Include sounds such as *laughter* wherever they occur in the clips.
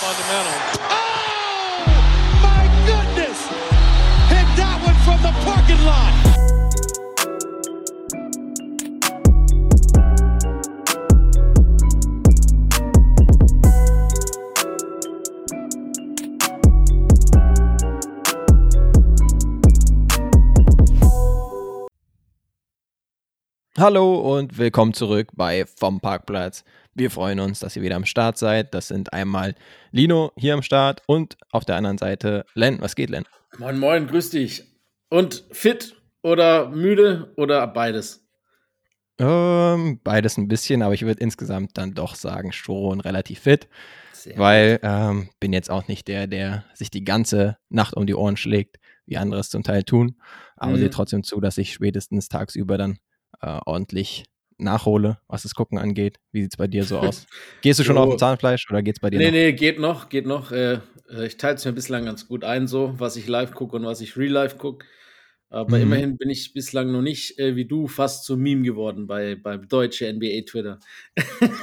fundamental. Oh, my goodness! Hit that one from the parking lot. Hallo und willkommen zurück bei Vom Parkplatz. Wir freuen uns, dass ihr wieder am Start seid. Das sind einmal Lino hier am Start und auf der anderen Seite Len. Was geht, Len? Moin, moin, grüß dich. Und fit oder müde oder beides? Ähm, beides ein bisschen, aber ich würde insgesamt dann doch sagen, schon relativ fit, Sehr weil ähm, bin jetzt auch nicht der, der sich die ganze Nacht um die Ohren schlägt, wie andere es zum Teil tun. Aber Mhm. sehe trotzdem zu, dass ich spätestens tagsüber dann äh, ordentlich nachhole, was das Gucken angeht. Wie sieht es bei dir so aus? *laughs* Gehst du schon Jo. auf dem Zahnfleisch oder geht es bei dir Nee, noch? nee, geht noch, geht noch. Äh, äh, ich teile es mir bislang ganz gut ein, so, was ich live gucke und was ich real live gucke. Aber Mhm. immerhin bin ich bislang noch nicht, äh, wie du, fast zum Meme geworden bei, beim deutschen NBA-Twitter.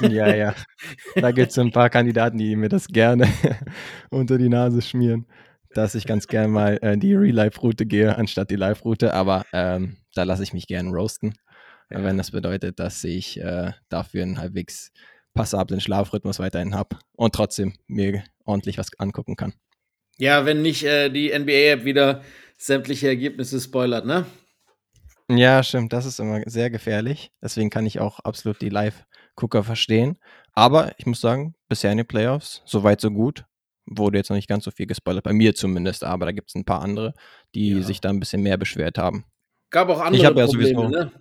Ja, ja. *laughs* Da gibt es ein paar Kandidaten, die mir das gerne *laughs* unter die Nase schmieren, dass ich ganz gern mal äh, die Real-Life-Route gehe, anstatt die Live-Route. Aber ähm, da lasse ich mich gern roasten, Ja. wenn das bedeutet, dass ich äh, dafür einen halbwegs passablen Schlafrhythmus weiterhin habe und trotzdem mir ordentlich was angucken kann. Ja, wenn nicht äh, die NBA-App wieder sämtliche Ergebnisse spoilert, ne? Ja, stimmt, das ist immer sehr gefährlich. Deswegen kann ich auch absolut die Live-Gucker verstehen. Aber ich muss sagen, bisher in den Playoffs, so weit, so gut. Wurde jetzt noch nicht ganz so viel gespoilert, bei mir zumindest, aber da gibt es ein paar andere, die Ja. sich da ein bisschen mehr beschwert haben. Gab auch Ich andere habe ja Probleme, sowieso- ne?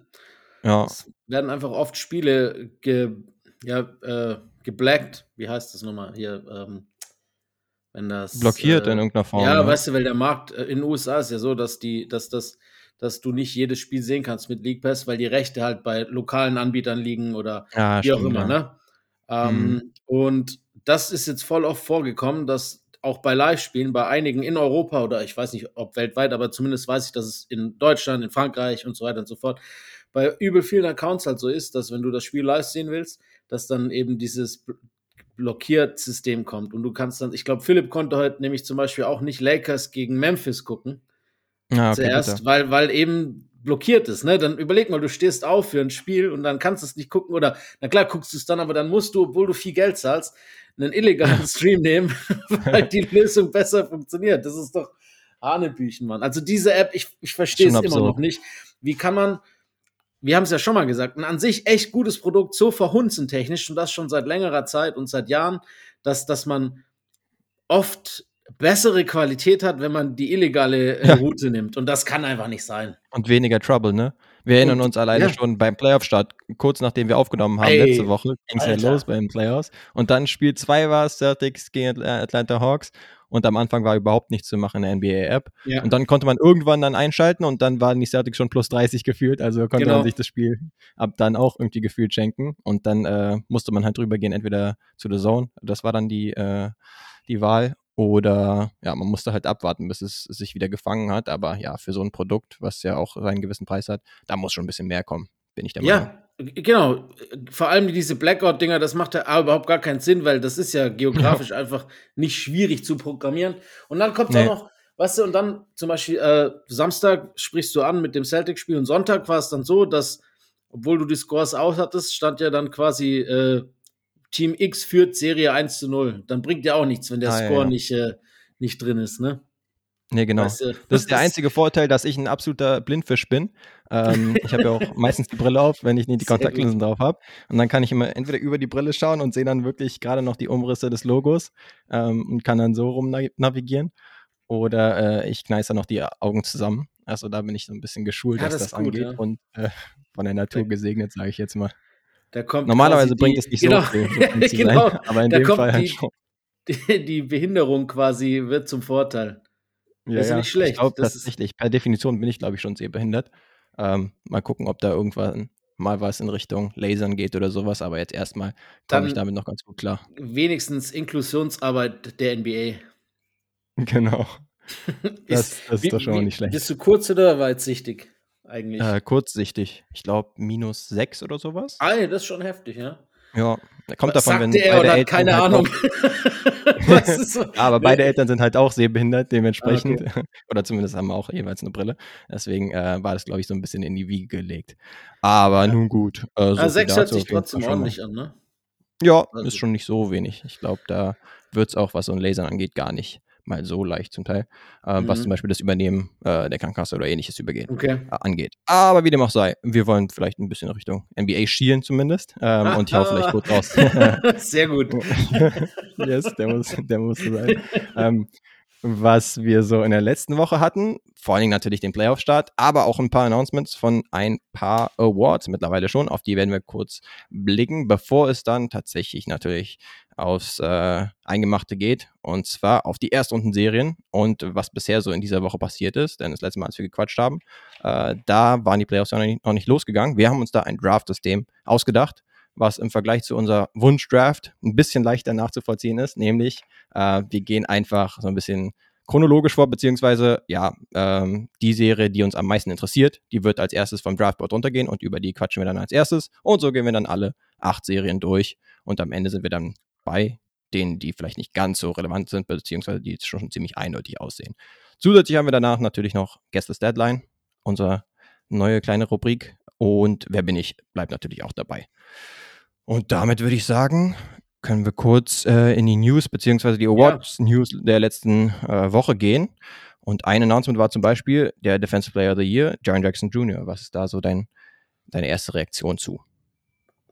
Ja, Es werden einfach oft Spiele ge, ja, äh, geblackt. Wie heißt das nochmal hier? Ähm, wenn das blockiert äh, in irgendeiner Form. Ja, ne? weißt du, weil der Markt äh, in den USA ist ja so, dass die, dass das, dass du nicht jedes Spiel sehen kannst mit League Pass, weil die Rechte halt bei lokalen Anbietern liegen oder ja, wie auch stimmt, immer, ja. ne? Ähm, Und das ist jetzt voll oft vorgekommen, dass auch bei Live-Spielen, bei einigen in Europa oder ich weiß nicht, ob weltweit, aber zumindest weiß ich, dass es in Deutschland, in Frankreich und so weiter und so fort, bei übel vielen Accounts halt so ist, dass wenn du das Spiel live sehen willst, dass dann eben dieses bl- blockiert System kommt und du kannst dann, ich glaube, Philipp konnte heute nämlich zum Beispiel auch nicht Lakers gegen Memphis gucken, Ja, okay, zuerst, bitte. weil, weil eben blockiert ist. Ne? Dann überleg mal, du stehst auf für ein Spiel und dann kannst du es nicht gucken oder, na klar, guckst du es dann, aber dann musst du, obwohl du viel Geld zahlst, einen illegalen *laughs* Stream nehmen, *laughs* weil die Lösung besser funktioniert. Das ist doch Hanebüchen, Mann. Also diese App, ich, ich verstehe es immer noch nicht. Wie kann man, wir haben es ja schon mal gesagt, ein an sich echt gutes Produkt, so verhunzen technisch und das schon seit längerer Zeit und seit Jahren, dass, dass man oft bessere Qualität hat, wenn man die illegale äh, Ja. Route nimmt. Und das kann einfach nicht sein. Und weniger Trouble, ne? Wir erinnern uns alleine ja. schon beim Playoff-Start, kurz nachdem wir aufgenommen haben, Ey, letzte Woche, ging es ja los bei den Playoffs. Und dann Spiel 2 war es Celtics gegen Atl- Atlanta Hawks. Und am Anfang war überhaupt nichts zu machen in der NBA-App. Ja. Und dann konnte man irgendwann dann einschalten und dann waren die Celtics schon plus 30 gefühlt. Also konnte Genau. man sich das Spiel ab dann auch irgendwie gefühlt schenken. Und dann äh, musste man halt drüber gehen, entweder zu The Zone, das war dann die, äh, die Wahl. Oder ja, man musste halt abwarten, bis es sich wieder gefangen hat. Aber ja, für so ein Produkt, was ja auch seinen gewissen Preis hat, da muss schon ein bisschen mehr kommen, bin ich der Meinung. Ja, genau. Vor allem diese Blackout-Dinger, das macht ja überhaupt gar keinen Sinn, weil das ist ja geografisch einfach nicht schwierig zu programmieren. Und dann kommt Nee. auch noch, weißt du, und dann zum Beispiel äh, Samstag sprichst du an mit dem Celtic-Spiel und Sonntag war es dann so, dass, obwohl du die Scores aus hattest, stand ja dann quasi äh, Team X führt Serie 1 zu 0. Dann bringt ja auch nichts, wenn der Ah, ja, Score ja. nicht, äh, nicht drin ist, ne? Nee, genau. Weißt du, Das ist der einzige Vorteil, dass ich ein absoluter Blindfisch bin. Ähm, *laughs* ich habe ja auch meistens die Brille auf, wenn ich nicht die. Kontaktlinsen drauf habe. Und dann kann ich immer entweder über die Brille schauen und sehe dann wirklich gerade noch die Umrisse des Logos ähm, und kann dann so rum na- navigieren. Oder äh, ich kneiße noch die Augen zusammen. Also da bin ich so ein bisschen geschult, Ja, was das das, gut, angeht. ja. Und äh, von der Natur gesegnet, sage ich jetzt mal. Da kommt Normalerweise quasi bringt die- es nicht genau, so viel, so *laughs* genau, sein. Aber in dem Fall halt die- schon. die, *laughs* die Behinderung quasi wird zum Vorteil. Ja, ist ja nicht schlecht. Ich glaube Das ist- tatsächlich, per Definition bin ich, glaube ich, schon sehr behindert. Ähm, mal gucken, ob da irgendwann mal was in Richtung Lasern geht oder sowas, aber jetzt erstmal komme ich damit noch ganz gut klar. Wenigstens Inklusionsarbeit der NBA. *laughs* Genau. *laughs* Das, Ist- das ist doch schon mal wie- nicht schlecht. Bist du kurz oder weitsichtig eigentlich? Äh, kurzsichtig. Ich glaube, minus sechs oder sowas. ah, das ist schon heftig, ja. Ja, kommt davon, Sagt wenn er beide Eltern keine halt Ahnung. *laughs* Was so? ja, *laughs* aber beide Eltern sind halt auch sehbehindert, dementsprechend. Ah, *laughs* Oder zumindest haben wir auch jeweils eine Brille. Deswegen äh, war das, glaube ich, so ein bisschen in die Wiege gelegt. Aber nun gut. Äh, so Ah, viel sechs hört dazu sich trotzdem ordentlich an, ne? Ja, Also- ist schon nicht so wenig. Ich glaube, da wird es auch, was so ein Lasern angeht, gar nicht mal so leicht zum Teil. Äh, Was Mhm. zum Beispiel das Übernehmen äh, der Krankenkasse oder ähnliches übergeht. Okay. angeht. Aber wie dem auch sei, wir wollen vielleicht ein bisschen Richtung NBA schielen zumindest. Ähm, und ich hau vielleicht kurz *laughs* raus. Sehr gut. *laughs* yes, der muss, der muss so sein. *laughs* ähm, was wir so in der letzten Woche hatten, vor allen Dingen natürlich den Playoff-Start, aber auch ein paar Announcements von ein paar Awards mittlerweile schon, auf die werden wir kurz blicken, bevor es dann tatsächlich natürlich aufs äh, Eingemachte geht. Und zwar auf die Erstrundenserien und was bisher so in dieser Woche passiert ist, denn das letzte Mal, als wir gequatscht haben, äh, da waren die Playoffs noch nicht, noch nicht losgegangen. Wir haben uns da ein Draft-System ausgedacht, was im Vergleich zu unser Wunschdraft ein bisschen leichter nachzuvollziehen ist, nämlich äh, wir gehen einfach so ein bisschen chronologisch vor, beziehungsweise ja, ähm, die Serie, die uns am meisten interessiert, die wird als erstes vom Draftboard runtergehen und über die quatschen wir dann als erstes und so gehen wir dann alle acht Serien durch und am Ende sind wir dann bei denen, die vielleicht nicht ganz so relevant sind, beziehungsweise die jetzt schon ziemlich eindeutig aussehen. Zusätzlich haben wir danach natürlich noch Guestless Deadline, unsere neue kleine Rubrik und Wer bin ich, bleibt natürlich auch dabei. Und damit würde ich sagen, können wir kurz äh, in die News beziehungsweise die Awards-News der letzten äh, Woche gehen. Und ein Announcement war zum Beispiel der Defensive Player of the Year, Jaron Jackson Jr. Was ist da so dein, deine erste Reaktion zu?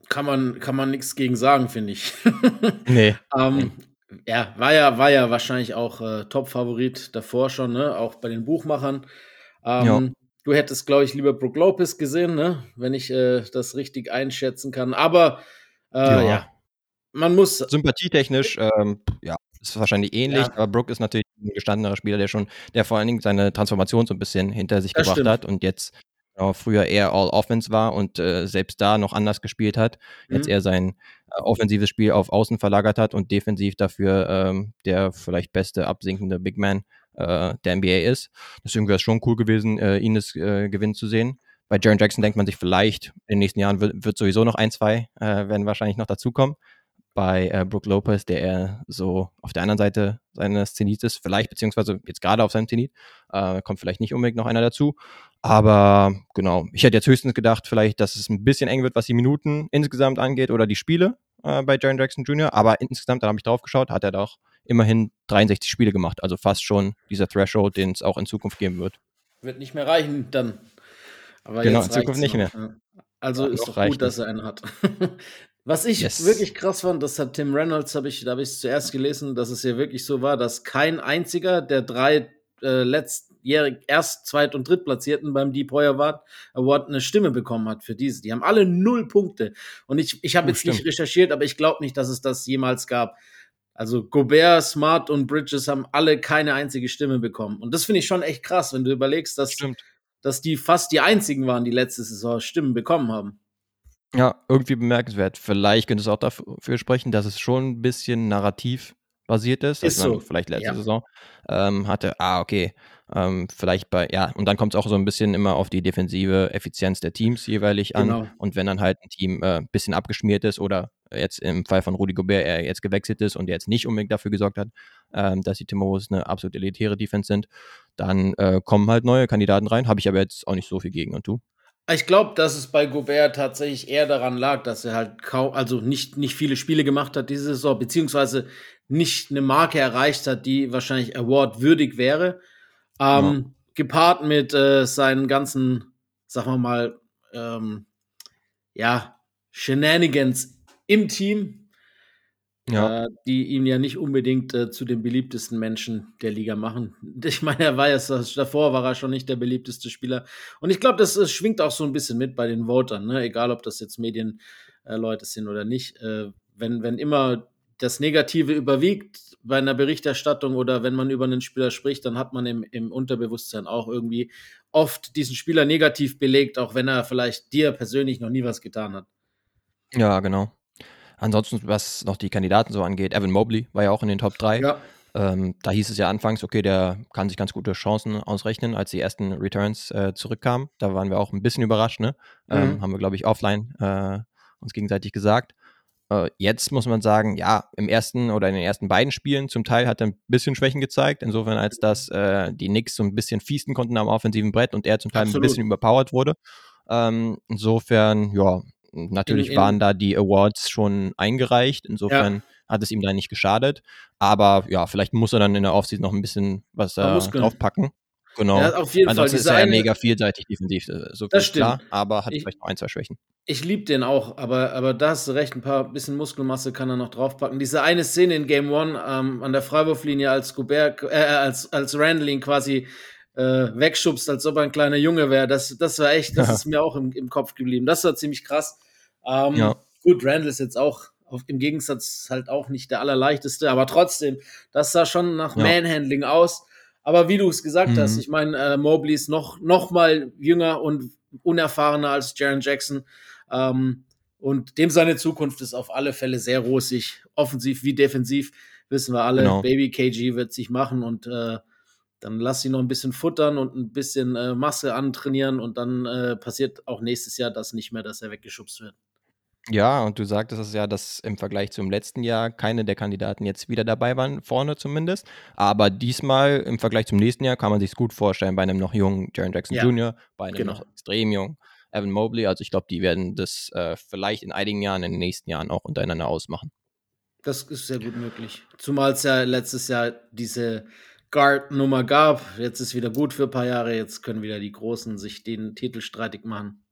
Kann man, kann man nichts gegen sagen, finde ich. *laughs* Nee. ähm, ja, war ja, war ja wahrscheinlich auch äh, Top-Favorit davor schon, ne? Auch bei den Buchmachern. Ähm, Ja. Du hättest, glaube ich, lieber Brook Lopez gesehen, ne? Wenn ich äh, das richtig einschätzen kann. Aber äh, Ja. ja. man muss. Sympathietechnisch, ähm, ja, ist wahrscheinlich ähnlich, Ja. aber Brooke ist natürlich ein gestandenerer Spieler, der schon, der vor allen Dingen seine Transformation so ein bisschen hinter sich Das gebracht stimmt. hat und jetzt genau, früher eher All Offense war und äh, selbst da noch anders gespielt hat. Jetzt Mhm. eher sein äh, offensives Spiel auf Außen verlagert hat und defensiv dafür ähm, der vielleicht beste absinkende Big Man äh, der NBA ist. Deswegen wäre es schon cool gewesen, äh, ihn das äh, Gewinn zu sehen. Bei Jaron Jackson denkt man sich vielleicht, in den nächsten Jahren wird, wird sowieso noch ein, zwei, äh, werden wahrscheinlich noch dazukommen bei äh, Brook Lopez, der eher so auf der anderen Seite seines Zenits ist, vielleicht, beziehungsweise jetzt gerade auf seinem Zenit, äh, kommt vielleicht nicht unbedingt noch einer dazu. Aber genau, ich hätte jetzt höchstens gedacht, vielleicht, dass es ein bisschen eng wird, was die Minuten insgesamt angeht oder die Spiele äh, bei Jaron Jackson Jr. Aber insgesamt, da habe ich drauf geschaut, hat er doch immerhin 63 Spiele gemacht. Also fast schon dieser Threshold, den es auch in Zukunft geben wird. Wird nicht mehr reichen dann. Aber Genau, in Zukunft nicht noch. Ja. Also Ja, ist doch gut, dass er einen hat. *laughs* Was ich Yes. wirklich krass fand, das hat Tim Reynolds, hab ich, da habe ich es zuerst gelesen, dass es ja wirklich so war, dass kein einziger der drei äh, letztjährig Erst-, Zweit- und Drittplatzierten beim Deep Hoyer Award, Award eine Stimme bekommen hat für diese. Die haben alle null Punkte. Und ich, ich habe Oh, jetzt nicht stimmt. recherchiert, aber ich glaube nicht, dass es das jemals gab. Also Gobert, Smart und Bridges haben alle keine einzige Stimme bekommen. Und das finde ich schon echt krass, wenn du überlegst, dass Stimmt. Dass die fast die einzigen waren, die letzte Saison Stimmen bekommen haben. Ja, irgendwie bemerkenswert. Vielleicht könnte es auch dafür sprechen, dass es schon ein bisschen narrativ basiert ist. Ist man so, vielleicht letzte ja. Saison ähm, hatte, ah, okay, ähm, vielleicht bei, ja, und dann kommt es auch so ein bisschen immer auf die defensive Effizienz der Teams jeweilig an. Genau. Und wenn dann halt ein Team äh, ein bisschen abgeschmiert ist oder jetzt im Fall von Rudy Gobert er jetzt gewechselt ist und jetzt nicht unbedingt dafür gesorgt hat, ähm, dass die Timberwolves eine absolut elitäre Defense sind, dann äh, kommen halt neue Kandidaten rein. Habe ich aber jetzt auch nicht so viel gegen. Und du? Ich glaube, dass es bei Gobert tatsächlich eher daran lag, dass er halt kaum, also nicht, nicht viele Spiele gemacht hat diese Saison, beziehungsweise nicht eine Marke erreicht hat, die wahrscheinlich Award würdig wäre. Ähm, Gepaart mit äh, seinen ganzen, sagen wir mal, ähm, ja, Shenanigans im Team, Ja, äh, die ihn ja nicht unbedingt äh, zu den beliebtesten Menschen der Liga machen. *laughs* Ich meine, er war ja davor war er schon nicht der beliebteste Spieler. Und ich glaube, das, das schwingt auch so ein bisschen mit bei den Votern, ne? egal ob das jetzt Medienleute äh, sind oder nicht. Äh, wenn, wenn immer das Negative überwiegt bei einer Berichterstattung oder wenn man über einen Spieler spricht, dann hat man im, im Unterbewusstsein auch irgendwie oft diesen Spieler negativ belegt, auch wenn er vielleicht dir persönlich noch nie was getan hat. ja, genau. Ansonsten, was noch die Kandidaten so angeht, Evan Mobley war ja auch in den Top 3. Ja, Ähm, da hieß es ja anfangs, okay, der kann sich ganz gute Chancen ausrechnen, als die ersten Returns äh, zurückkamen. Da waren wir auch ein bisschen überrascht, ne? Ähm, Mhm. haben wir, glaube ich, offline äh, uns gegenseitig gesagt. äh, jetzt muss man sagen, ja, im ersten oder in den ersten beiden Spielen zum Teil hat er ein bisschen Schwächen gezeigt, insofern als dass äh, die Knicks so ein bisschen fiesten konnten am offensiven Brett und er zum Teil Absolut. ein bisschen überpowered wurde. Ähm, insofern, ja, natürlich in, waren da die Awards schon eingereicht, insofern ja. hat es ihm da nicht geschadet, aber ja, vielleicht muss er dann in der Offseason noch ein bisschen was äh, draufpacken. Genau. Ja, auf jeden Ansonsten Fall. ist er ja mega vielseitig defensiv, äh, so das stimmt. klar, aber hat ich, vielleicht noch ein, zwei Schwächen. Ich liebe den auch, aber, aber da hast du recht, ein paar bisschen Muskelmasse kann er noch draufpacken. Diese eine Szene in Game One ähm, an der Freiwurflinie, als Gobert, äh, als, als Randall ihn quasi äh, wegschubst, als ob er ein kleiner Junge wäre, das, das war echt, das ja. ist mir auch im, im Kopf geblieben. Das war ziemlich krass. Ähm, ja. Gut, Randall ist jetzt auch auf, im Gegensatz halt auch nicht der allerleichteste, aber trotzdem, das sah schon nach ja. Manhandling aus. Aber wie du es gesagt mhm. hast, ich meine, äh, Mobley ist noch, noch mal jünger und unerfahrener als Jaron Jackson. Ähm, und dem seine Zukunft ist auf alle Fälle sehr rosig. Offensiv wie defensiv wissen wir alle. Genau. Baby KG wird sich machen und äh, dann lass sie noch ein bisschen futtern und ein bisschen äh, Masse antrainieren und dann äh, passiert auch nächstes Jahr das nicht mehr, dass er weggeschubst wird. Ja, und du sagtest es ja, dass im Vergleich zum letzten Jahr keine der Kandidaten jetzt wieder dabei waren, vorne zumindest. Aber diesmal im Vergleich zum nächsten Jahr kann man sich gut vorstellen bei einem noch jungen Jaron Jackson ja, Jr., bei einem genau. noch extrem jungen Evan Mobley. Also ich glaube, die werden das äh, vielleicht in einigen Jahren, in den nächsten Jahren auch untereinander ausmachen. Das ist sehr gut möglich. Zumal es ja letztes Jahr diese Guard-Nummer gab. Jetzt ist wieder gut für ein paar Jahre. Jetzt können wieder die Großen sich den Titel streitig machen.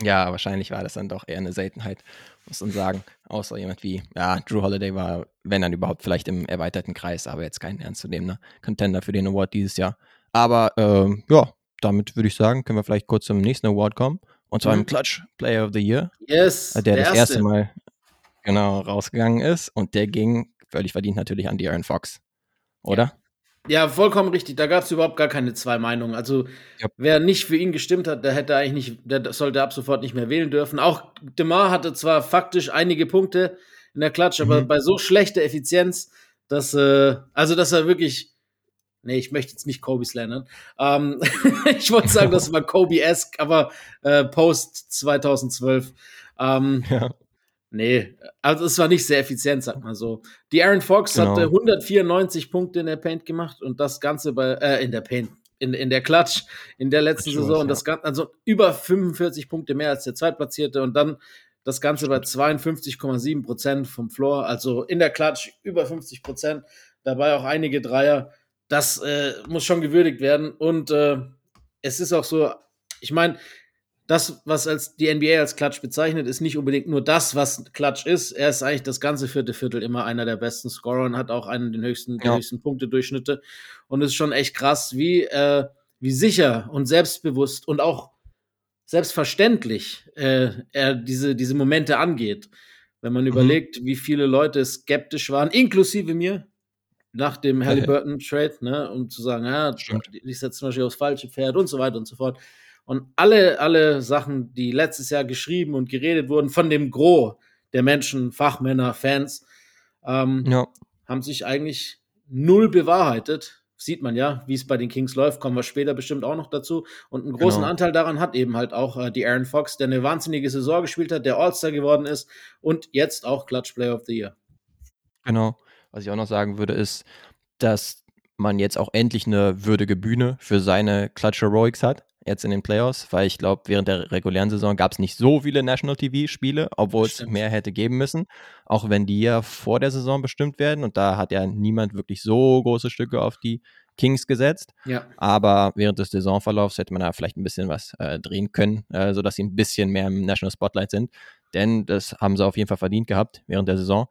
Ja, wahrscheinlich war das dann doch eher eine Seltenheit, muss man sagen. Außer jemand wie, ja, Drew Holiday war, wenn dann überhaupt, vielleicht im erweiterten Kreis, aber jetzt kein ernstzunehmender Contender für den Award dieses Jahr. Aber ähm, ja, damit würde ich sagen, können wir vielleicht kurz zum nächsten Award kommen. Und zwar mhm. im Clutch Player of the Year. Yes. Der, der das erste. erste Mal genau rausgegangen ist. Und der ging völlig verdient natürlich an die Aaron Fox. Oder? Ja, vollkommen richtig. Da gab es überhaupt gar keine zwei Meinungen. Also, ja. wer nicht für ihn gestimmt hat, der hätte eigentlich nicht, der sollte ab sofort nicht mehr wählen dürfen. Auch DeMar hatte zwar faktisch einige Punkte in der Klatsch, mhm. aber bei so schlechter Effizienz, dass, äh, also, dass er wirklich, nee, ich möchte jetzt nicht Kobe slandern. Ähm, *laughs* ich wollte sagen, das war *laughs* Kobe-esque, aber äh, Post 2012. Ähm, ja. Nee, also es war nicht sehr effizient, sag mal so. Die Aaron Fox genau. hatte 194 Punkte in der Paint gemacht und das Ganze bei, äh, in der Paint, in, in der Klatsch in der letzten Saison. Was, und das Ganze, also über 45 Punkte mehr als der Zweitplatzierte und dann das Ganze bei 52,7 Prozent vom Floor, also in der Klatsch über 50 Prozent, dabei auch einige Dreier. Das äh, muss schon gewürdigt werden und äh, es ist auch so, ich meine, das, was als die NBA als Klatsch bezeichnet, ist nicht unbedingt nur das, was Klatsch ist. Er ist eigentlich das ganze vierte Viertel immer einer der besten Scorer und hat auch einen der höchsten, ja. höchsten Punktedurchschnitte. Und es ist schon echt krass, wie, äh, wie sicher und selbstbewusst und auch selbstverständlich äh, er diese, diese Momente angeht. Wenn man mhm. überlegt, wie viele Leute skeptisch waren, inklusive mir, nach dem *laughs* Halliburton-Trade, ne, um zu sagen, ja, Stimmt. ich setze zum Beispiel aufs falsche Pferd und so weiter und so fort. Und alle, alle Sachen, die letztes Jahr geschrieben und geredet wurden von dem Gros der Menschen, Fachmänner, Fans, ähm, ja. haben sich eigentlich null bewahrheitet. Sieht man ja, wie es bei den Kings läuft, kommen wir später bestimmt auch noch dazu. Und einen großen genau. Anteil daran hat eben halt auch äh, die Aaron Fox, der eine wahnsinnige Saison gespielt hat, der All-Star geworden ist und jetzt auch Clutch Player of the Year. Genau. Was ich auch noch sagen würde, ist, dass man jetzt auch endlich eine würdige Bühne für seine Clutch Heroics hat jetzt in den Playoffs, weil ich glaube, während der regulären Saison gab es nicht so viele National TV-Spiele, obwohl es mehr hätte geben müssen, auch wenn die ja vor der Saison bestimmt werden und da hat ja niemand wirklich so große Stücke auf die Kings gesetzt. Ja. Aber während des Saisonverlaufs hätte man da vielleicht ein bisschen was äh, drehen können, äh, sodass sie ein bisschen mehr im National Spotlight sind. Denn das haben sie auf jeden Fall verdient gehabt während der Saison.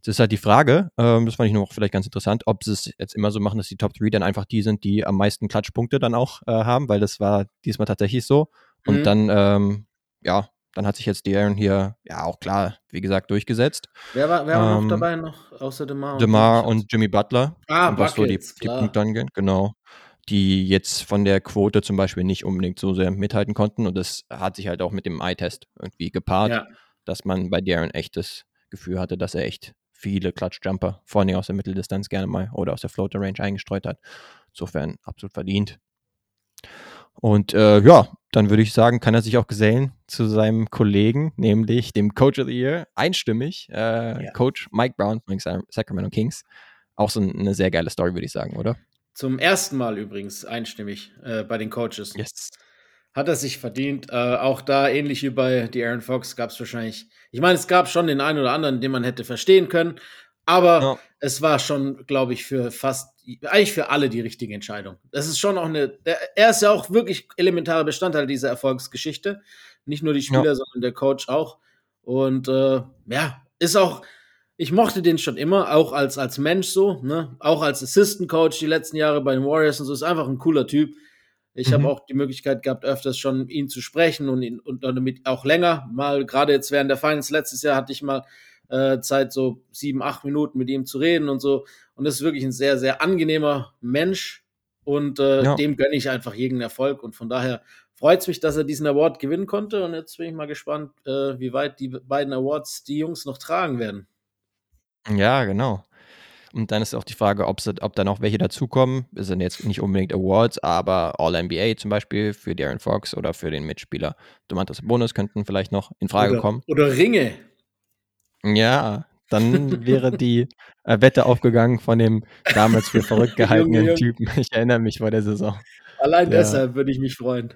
Jetzt ist halt die Frage, ähm, das fand ich noch vielleicht ganz interessant, ob sie es jetzt immer so machen, dass die Top 3 dann einfach die sind, die am meisten Klatschpunkte dann auch äh, haben, weil das war diesmal tatsächlich so. Und mhm. dann, ähm, ja, dann hat sich jetzt De'Aaron hier ja auch klar, wie gesagt, durchgesetzt. Wer war, wer war ähm, noch dabei noch, außer DeMar? Und DeMar und Jimmy Butler. Ah, was so die, die Punkte angeht, genau. Die jetzt von der Quote zum Beispiel nicht unbedingt so sehr mithalten konnten. Und das hat sich halt auch mit dem Eye-Test irgendwie gepaart, ja. dass man bei De'Aaron echtes Gefühl hatte, dass er echt viele Klatschjumper, vor allem aus der Mitteldistanz gerne mal oder aus der Floater Range eingestreut hat. Insofern absolut verdient. Und äh, ja, dann würde ich sagen, kann er sich auch gesellen zu seinem Kollegen, nämlich dem Coach of the Year, einstimmig, äh, ja. Coach Mike Brown von den Sacramento Kings. Auch so eine sehr geile Story, würde ich sagen, oder? Zum ersten Mal übrigens einstimmig äh, bei den Coaches. Yes. Hat er sich verdient. Äh, auch da, ähnlich wie bei die Aaron Fox, gab es wahrscheinlich. Ich meine, es gab schon den einen oder anderen, den man hätte verstehen können. Aber ja. es war schon, glaube ich, für fast, eigentlich für alle die richtige Entscheidung. Das ist schon auch eine, der, er ist ja auch wirklich elementarer Bestandteil dieser Erfolgsgeschichte. Nicht nur die Spieler, ja. sondern der Coach auch. Und äh, ja, ist auch, ich mochte den schon immer, auch als, als Mensch so, ne? Auch als Assistant Coach die letzten Jahre bei den Warriors und so, ist einfach ein cooler Typ. Ich mhm. habe auch die Möglichkeit gehabt, öfters schon ihn zu sprechen und ihn und damit auch länger. Mal gerade jetzt während der Finals letztes Jahr hatte ich mal äh, Zeit, so sieben, acht Minuten mit ihm zu reden und so. Und das ist wirklich ein sehr, sehr angenehmer Mensch. Und äh, ja. dem gönne ich einfach jeden Erfolg. Und von daher freut es mich, dass er diesen Award gewinnen konnte. Und jetzt bin ich mal gespannt, äh, wie weit die beiden Awards die Jungs noch tragen werden. Ja, genau. Und dann ist auch die Frage, ob da noch welche dazukommen. Es sind jetzt nicht unbedingt Awards, aber All-NBA zum Beispiel für Darren Fox oder für den Mitspieler Domantas Bonus könnten vielleicht noch in Frage oder, kommen. Oder Ringe. Ja, dann wäre die äh, Wette aufgegangen von dem damals für verrückt *laughs* gehaltenen Typen. Ich erinnere mich vor der Saison. Allein der, deshalb würde ich mich freuen.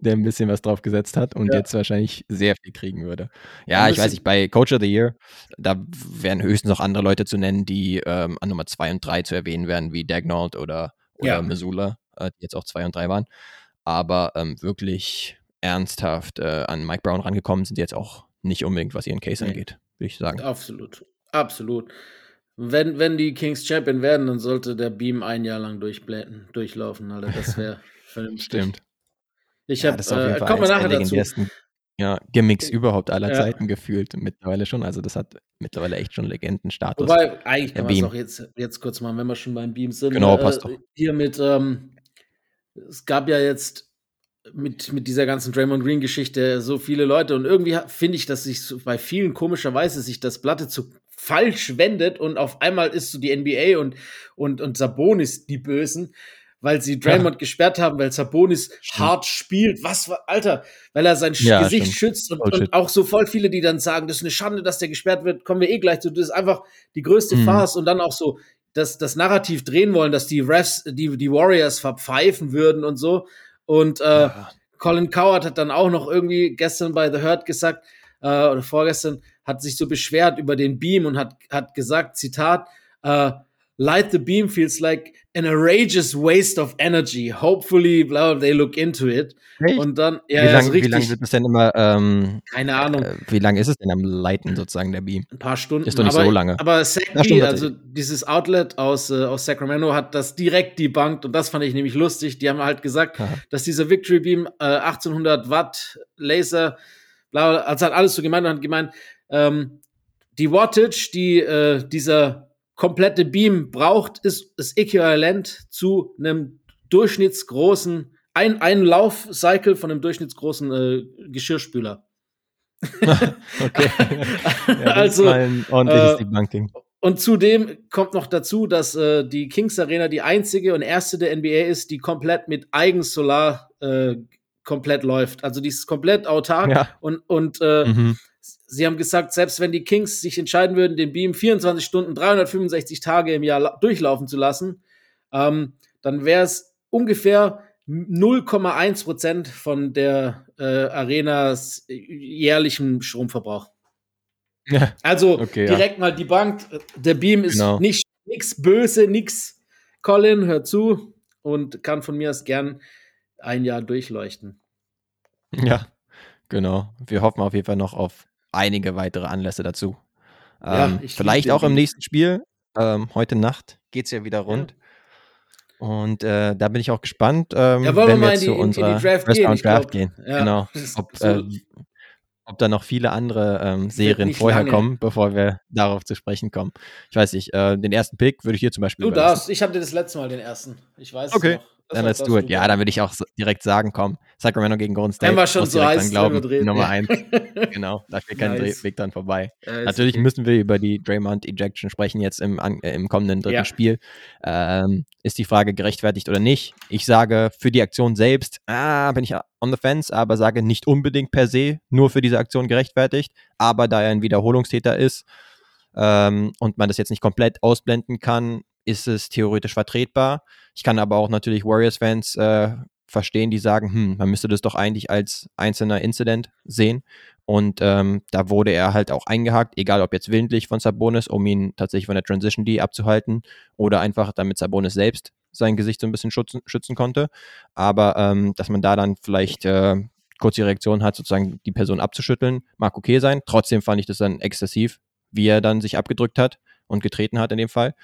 Der ein bisschen was drauf gesetzt hat und ja. jetzt wahrscheinlich sehr viel kriegen würde. Ja, ich weiß nicht, bei Coach of the Year, da wären höchstens noch andere Leute zu nennen, die ähm, an Nummer 2 und 3 zu erwähnen wären, wie Dagnault oder, oder ja. Missoula, äh, die jetzt auch 2 und 3 waren. Aber ähm, wirklich ernsthaft äh, an Mike Brown rangekommen sind jetzt auch nicht unbedingt, was ihren Case nee. angeht würde ich sagen. Absolut. Absolut. Wenn, wenn die Kings Champion werden, dann sollte der Beam ein Jahr lang durchblenden, durchlaufen, Alter. Das wäre *laughs* vernünftig. Stimmt. Ich habe, ja, äh, kommen wir nachher dazu. Ja, Gimmicks überhaupt aller ja. Zeiten gefühlt mittlerweile schon. Also das hat mittlerweile echt schon Legendenstatus. Wobei, eigentlich kann man es auch jetzt, jetzt kurz machen, wenn wir schon beim Beam sind. Genau, passt äh, doch. Hier mit, ähm, es gab ja jetzt mit, mit dieser ganzen Draymond Green Geschichte so viele Leute und irgendwie finde ich, dass sich bei vielen komischerweise sich das Blatte zu falsch wendet und auf einmal ist so die NBA und, und, und Sabonis die Bösen, weil sie Draymond ja. gesperrt haben, weil Sabonis stimmt. hart spielt. Was war, Alter, weil er sein ja, Gesicht stimmt. schützt und, und, auch so voll viele, die dann sagen, das ist eine Schande, dass der gesperrt wird, kommen wir eh gleich zu. Das ist einfach die größte mhm. Farce und dann auch so das, das Narrativ drehen wollen, dass die Refs, die, die Warriors verpfeifen würden und so. Und äh, ja. Colin Coward hat dann auch noch irgendwie gestern bei The Hurt gesagt, äh, oder vorgestern, hat sich so beschwert über den Beam und hat, hat gesagt, Zitat, äh, Light the beam feels like an outrageous waste of energy. Hopefully, blah, they look into it. Echt? Und dann, ja, wie lange ja, lang wird es denn immer, ähm, keine Ahnung. Äh, wie lange ist es denn am Leiten sozusagen, der Beam? Ein paar Stunden. Ist doch nicht aber, so lange. Aber Sacramento, also dieses Outlet aus, äh, aus Sacramento hat das direkt debunked und das fand ich nämlich lustig. Die haben halt gesagt, Aha. dass dieser Victory Beam äh, 1800 Watt Laser, bla, also hat alles so gemeint und hat gemeint, ähm, die Wattage, die äh, dieser komplette Beam braucht, ist, ist äquivalent zu einem durchschnittsgroßen, ein, ein Laufcycle von einem durchschnittsgroßen äh, Geschirrspüler. *laughs* okay. *laughs* ja, also, ein ordentliches äh, Debunking. Und zudem kommt noch dazu, dass äh, die Kings Arena die einzige und erste der NBA ist, die komplett mit Eigensolar äh, komplett läuft. Also die ist komplett autark ja. und, und äh, mhm sie haben gesagt, selbst wenn die Kings sich entscheiden würden, den Beam 24 Stunden, 365 Tage im Jahr durchlaufen zu lassen, ähm, dann wäre es ungefähr 0,1 Prozent von der äh, Arenas jährlichen Stromverbrauch. Ja, also okay, direkt ja. mal die Bank. Der Beam ist genau. nicht nichts böse, nichts. Colin, hör zu und kann von mir aus gern ein Jahr durchleuchten. Ja, genau. Wir hoffen auf jeden Fall noch auf einige weitere Anlässe dazu. Ähm, ja, vielleicht auch im nächsten Spiel. Ähm, heute Nacht geht es ja wieder rund. Ja. Und äh, da bin ich auch gespannt, ähm, ja, wenn wir, wir jetzt zu unserer in Draft, gehen, Draft gehen. Genau. *laughs* Ob, so äh, ob da noch viele andere ähm, Serien vorher lange. kommen, bevor wir darauf zu sprechen kommen. Ich weiß nicht, äh, den ersten Pick würde ich hier zum Beispiel. Du darfst, ich habe dir das letzte Mal den ersten. Ich weiß okay. Dann let's do it. Ja, dann würde ich auch direkt sagen, komm, Sacramento gegen Golden State. Wenn wir schon so heiß glauben, reden, Nummer eins. *laughs* genau, da führt kein Nice. Weg dann vorbei. Ja, Natürlich okay. müssen wir über die Draymond Ejection sprechen jetzt im, äh, im kommenden dritten Ja. Spiel. Ähm, ist die Frage gerechtfertigt oder nicht? Ich sage für die Aktion selbst, ah, bin ich on the fence, aber sage nicht unbedingt per se nur für diese Aktion gerechtfertigt. Aber da er ein Wiederholungstäter ist ähm, und man das jetzt nicht komplett ausblenden kann, ist es theoretisch vertretbar. Ich kann aber auch natürlich Warriors-Fans äh, verstehen, die sagen, hm, man müsste das doch eigentlich als einzelner Incident sehen. Und ähm, da wurde er halt auch eingehakt, egal ob jetzt willentlich von Sabonis, um ihn tatsächlich von der Transition D abzuhalten oder einfach damit Sabonis selbst sein Gesicht so ein bisschen schützen, schützen konnte. Aber ähm, dass man da dann vielleicht äh, kurz die Reaktion hat, sozusagen die Person abzuschütteln, mag okay sein. Trotzdem fand ich das dann exzessiv, wie er dann sich abgedrückt hat und getreten hat in dem Fall.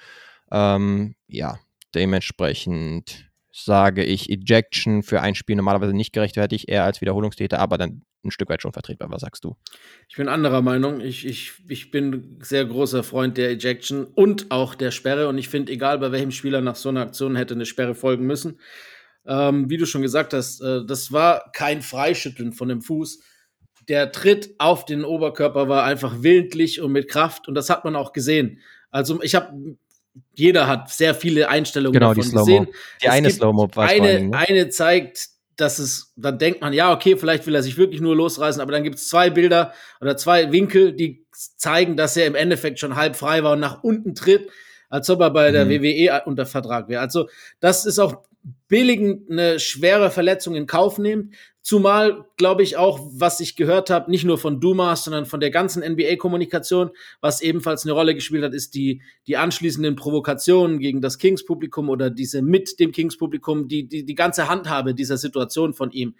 Ähm, ja, dementsprechend sage ich Ejection für ein Spiel normalerweise nicht gerechtfertigt, eher als Wiederholungstäter, aber dann ein Stück weit schon vertretbar. Was sagst du? Ich bin anderer Meinung. Ich, ich, ich bin sehr großer Freund der Ejection und auch der Sperre. Und ich finde, egal bei welchem Spieler nach so einer Aktion hätte eine Sperre folgen müssen. Ähm, wie du schon gesagt hast, äh, das war kein Freischütteln von dem Fuß. Der Tritt auf den Oberkörper war einfach willentlich und mit Kraft. Und das hat man auch gesehen. Also ich habe, jeder hat sehr viele Einstellungen Genau, die davon Slow-Mo. gesehen. Die Es eine gibt Slow-Mo war eine, Dingen, ne? eine zeigt, dass es, dann denkt man, ja, okay, vielleicht will er sich wirklich nur losreißen, aber dann gibt es zwei Bilder oder zwei Winkel, die zeigen, dass er im Endeffekt schon halb frei war und nach unten tritt, als ob er bei der Mhm. WWE unter Vertrag wäre. Also, das ist auch billigend eine schwere Verletzung in Kauf nimmt. Zumal, glaube ich, auch, was ich gehört habe, nicht nur von Dumas, sondern von der ganzen NBA-Kommunikation, was ebenfalls eine Rolle gespielt hat, ist die, die anschließenden Provokationen gegen das Kings-Publikum oder diese mit dem Kings-Publikum, die, die, die ganze Handhabe dieser Situation von ihm.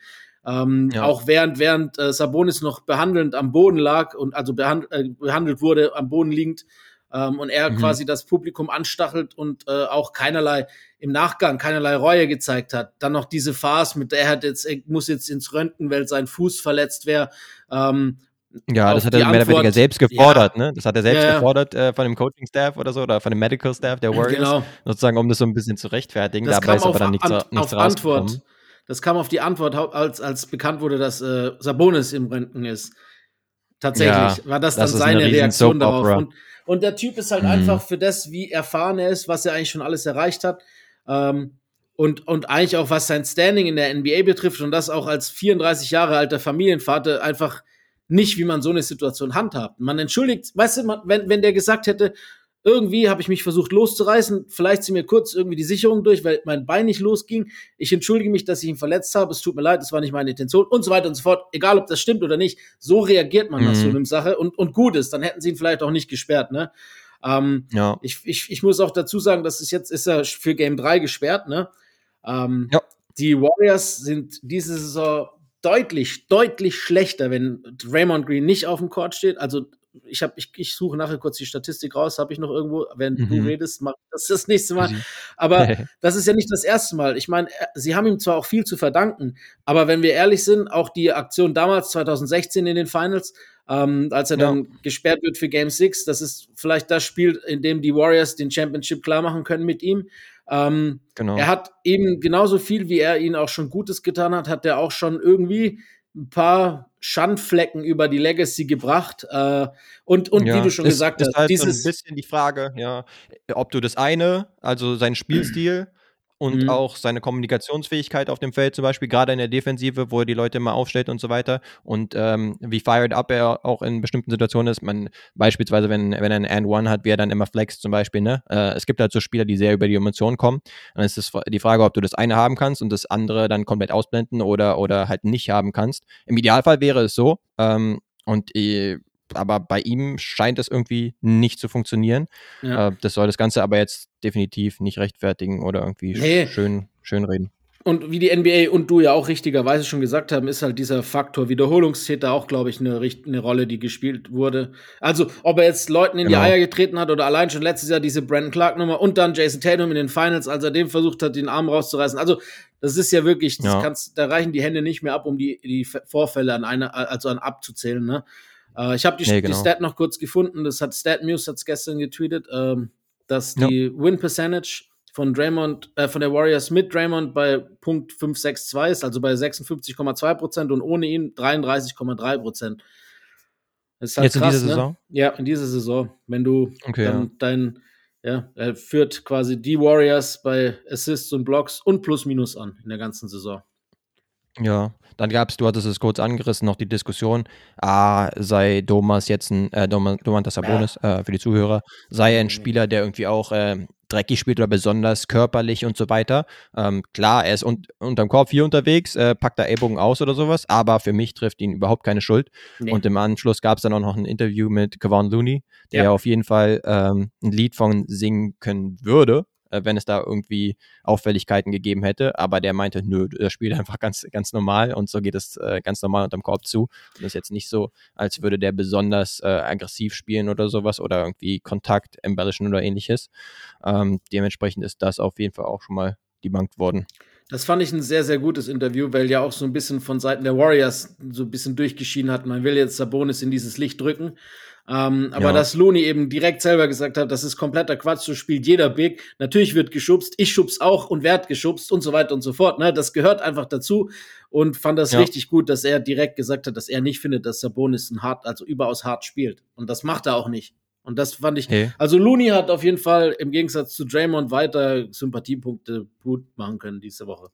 Ähm, Ja. Auch während, während äh, Sabonis noch behandelnd am Boden lag und also behand, äh, behandelt wurde, am Boden liegend, ähm, und er Mhm. quasi das Publikum anstachelt und äh, auch keinerlei im Nachgang keinerlei Reue gezeigt hat. Dann noch diese Farce mit der er hat jetzt er muss jetzt ins Röntgen, weil sein Fuß verletzt wäre. Ähm, Ja, das hat er mehr oder weniger selbst gefordert, ne? Das hat er selbst Ja, ja. gefordert äh, von dem Coaching-Staff oder so oder von dem Medical-Staff der Warriors, genau. sozusagen, um das so ein bisschen zu rechtfertigen. Das Dabei kam ist aber auf, dann nichts, An- nichts auf Antwort. Das kam auf die Antwort, als, als bekannt wurde, dass äh, Sabonis im Röntgen ist. Tatsächlich Ja, war das dann das seine Reaktion darauf. Und, und der Typ ist halt Mhm. einfach für das, wie erfahren er ist, was er eigentlich schon alles erreicht hat. Ähm, und, und eigentlich auch, was sein Standing in der NBA betrifft und das auch als 34 Jahre alter Familienvater einfach nicht, wie man so eine Situation handhabt. Man entschuldigt, weißt du, man, wenn, wenn der gesagt hätte, irgendwie habe ich mich versucht loszureißen, vielleicht sind mir kurz irgendwie die Sicherung durch, weil mein Bein nicht losging. Ich entschuldige mich, dass ich ihn verletzt habe. Es tut mir leid, das war nicht meine Intention und so weiter und so fort. Egal, ob das stimmt oder nicht. So reagiert man nach Mhm. so einer Sache und, und gut ist. Dann hätten sie ihn vielleicht auch nicht gesperrt, ne? Ähm, Ja. ich, ich, ich muss auch dazu sagen, dass es jetzt ist er für Game 3 gesperrt, ne? Ähm, Ja. Die Warriors sind diese Saison deutlich, deutlich schlechter, wenn Raymond Green nicht auf dem Court steht. Also ich habe, ich, ich suche nachher kurz die Statistik raus, habe ich noch irgendwo, wenn du Mhm. redest, mach ich das das nächste Mal. Aber *laughs* das ist ja nicht das erste Mal. Ich meine, er- sie haben ihm zwar auch viel zu verdanken, aber wenn wir ehrlich sind, auch die Aktion damals, 2016 in den Finals, ähm, als er Ja. dann gesperrt wird für Game 6, das ist vielleicht das Spiel, in dem die Warriors den Championship klar machen können mit ihm. Ähm, Genau. er hat eben genauso viel, wie er ihnen auch schon Gutes getan hat, hat er auch schon irgendwie ein paar Schandflecken über die Legacy gebracht. Äh, und und wie du schon ist, gesagt ist hast, halt dieses so ein bisschen die Frage, ja, ob du das eine, also sein Spielstil und Mhm. auch seine Kommunikationsfähigkeit auf dem Feld zum Beispiel, gerade in der Defensive, wo er die Leute immer aufstellt und so weiter und ähm, wie fired up er auch in bestimmten Situationen ist. Man beispielsweise, wenn, wenn er einen And One hat, wie er dann immer flext zum Beispiel. Ne? Äh, es gibt halt so Spieler, die sehr über die Emotionen kommen. Dann ist es die Frage, ob du das eine haben kannst und das andere dann komplett ausblenden oder oder halt nicht haben kannst. Im Idealfall wäre es so. Ähm, und äh, aber bei ihm scheint es irgendwie nicht zu funktionieren. Ja. Äh, das soll das Ganze aber jetzt definitiv nicht rechtfertigen oder irgendwie Nee. schön, schön reden. Und wie die NBA und du ja auch richtigerweise schon gesagt haben, ist halt dieser Faktor Wiederholungstäter auch, glaube ich, eine, eine Rolle, die gespielt wurde. Also, ob er jetzt Leuten in Genau. die Eier getreten hat oder allein schon letztes Jahr diese Brandon Clark-Nummer und dann Jason Tatum in den Finals, als er dem versucht hat, den Arm rauszureißen. Also, das ist ja wirklich, das Ja. da reichen die Hände nicht mehr ab, um die, die Vorfälle an einer, also an abzuzählen, ne? Äh, ich habe die, Nee, die genau. Stat noch kurz gefunden, das hat Stat News hat's gestern getweetet, ähm, dass die Win Percentage von Draymond, äh, von der Warriors mit Draymond bei Punkt 562 ist, also bei 56,2 Prozent und ohne ihn 33,3 Prozent. Halt Jetzt krass, in dieser ne? Saison? Ja, in dieser Saison. Wenn du okay, dann ja. dein, ja, er führt quasi die Warriors bei Assists und Blocks und Plus-Minus an in der ganzen Saison. Ja, dann gab es, du hattest es kurz angerissen, noch die Diskussion, ah, sei Domas jetzt ein, äh, Domantas Sabonis, äh, für die Zuhörer, sei ein Spieler, der irgendwie auch äh, dreckig spielt oder besonders körperlich und so weiter. Ähm, klar, er ist un unterm Korb hier unterwegs, äh, packt da Ellbogen aus oder sowas, aber für mich trifft ihn überhaupt keine Schuld. Nee. Und im Anschluss gab es dann auch noch ein Interview mit Kevon Looney, der ja. auf jeden Fall ähm, ein Lied von singen können würde, äh, wenn es da irgendwie Auffälligkeiten gegeben hätte. Aber der meinte, nö, er spielt einfach ganz, ganz normal und so geht es äh, ganz normal unterm Korb zu. Und das ist jetzt nicht so, als würde der besonders äh, aggressiv spielen oder sowas oder irgendwie Kontakt embellischen oder ähnliches. Ähm, dementsprechend ist das auf jeden Fall auch schon mal debunked worden. Das fand ich ein sehr, sehr gutes Interview, weil ja auch so ein bisschen von Seiten der Warriors so ein bisschen durchgeschieden hat. Man will jetzt Sabonis in dieses Licht drücken. Ähm, aber ja. dass Looney eben direkt selber gesagt hat, das ist kompletter Quatsch, so spielt jeder Big. Natürlich wird geschubst, ich schubs auch und werd geschubst und so weiter und so fort. Ne? Das gehört einfach dazu und fand das ja. richtig gut, dass er direkt gesagt hat, dass er nicht findet, dass Sabonis ein hart, also überaus hart spielt. Und das macht er auch nicht. Und das fand ich. Hey. Also Looney hat auf jeden Fall im Gegensatz zu Draymond weiter Sympathiepunkte gut machen können diese Woche.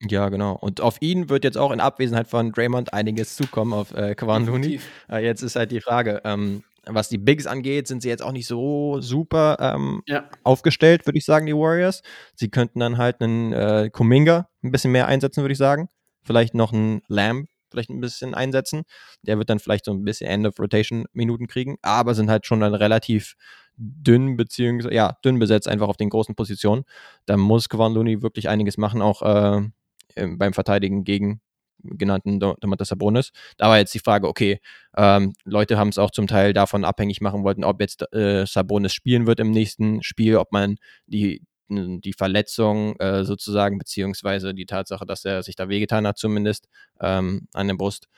Ja, genau. Und auf ihn wird jetzt auch in Abwesenheit von Draymond einiges zukommen, auf äh, Kwan Looney. Äh, jetzt ist halt die Frage, ähm, was die Bigs angeht, sind sie jetzt auch nicht so super ähm, ja. aufgestellt, würde ich sagen, die Warriors. Sie könnten dann halt einen äh, Kuminga ein bisschen mehr einsetzen, würde ich sagen. Vielleicht noch einen Lamb vielleicht ein bisschen einsetzen. Der wird dann vielleicht so ein bisschen End of Rotation Minuten kriegen, aber sind halt schon dann relativ dünn beziehungsweise ja dünn besetzt einfach auf den großen Positionen. Da muss Kwan Looney wirklich einiges machen, auch äh, beim Verteidigen gegen genannten Domantas Sabonis. Da war jetzt die Frage, okay, ähm, Leute haben es auch zum Teil davon abhängig machen wollten, ob jetzt äh, Sabonis spielen wird im nächsten Spiel, ob man die, die Verletzung äh, sozusagen, beziehungsweise die Tatsache, dass er sich da wehgetan hat zumindest ähm, an der Brust,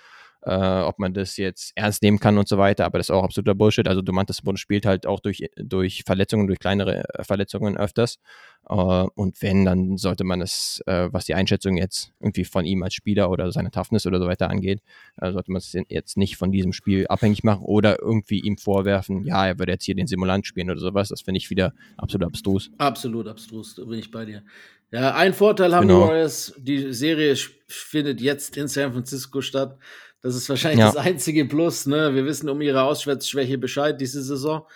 äh, ob man das jetzt ernst nehmen kann und so weiter, aber das ist auch absoluter Bullshit. Also Domantas Sabonis spielt halt auch durch, durch Verletzungen, durch kleinere äh, Verletzungen öfters. Uh, und wenn, dann sollte man es, uh, was die Einschätzung jetzt irgendwie von ihm als Spieler oder seine Toughness oder so weiter angeht, uh, sollte man es jetzt nicht von diesem Spiel abhängig machen oder irgendwie ihm vorwerfen, ja, er würde jetzt hier den Simulant spielen oder sowas. Das finde ich wieder absolut abstrus. Absolut abstrus, da bin ich bei dir. Ja, ein Vorteil haben genau. die Warriors, die Serie findet jetzt in San Francisco statt. Das ist wahrscheinlich ja. das einzige Plus. Ne? Wir wissen um ihre Auswärtsschwäche Bescheid diese Saison.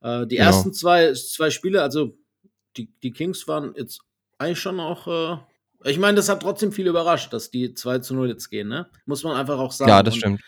Äh, die genau. ersten zwei, zwei Spiele, also die, die Kings waren jetzt eigentlich schon auch. Äh, ich meine, das hat trotzdem viel überrascht, dass die 2 zu 0 jetzt gehen, ne? Muss man einfach auch sagen. Ja, das stimmt.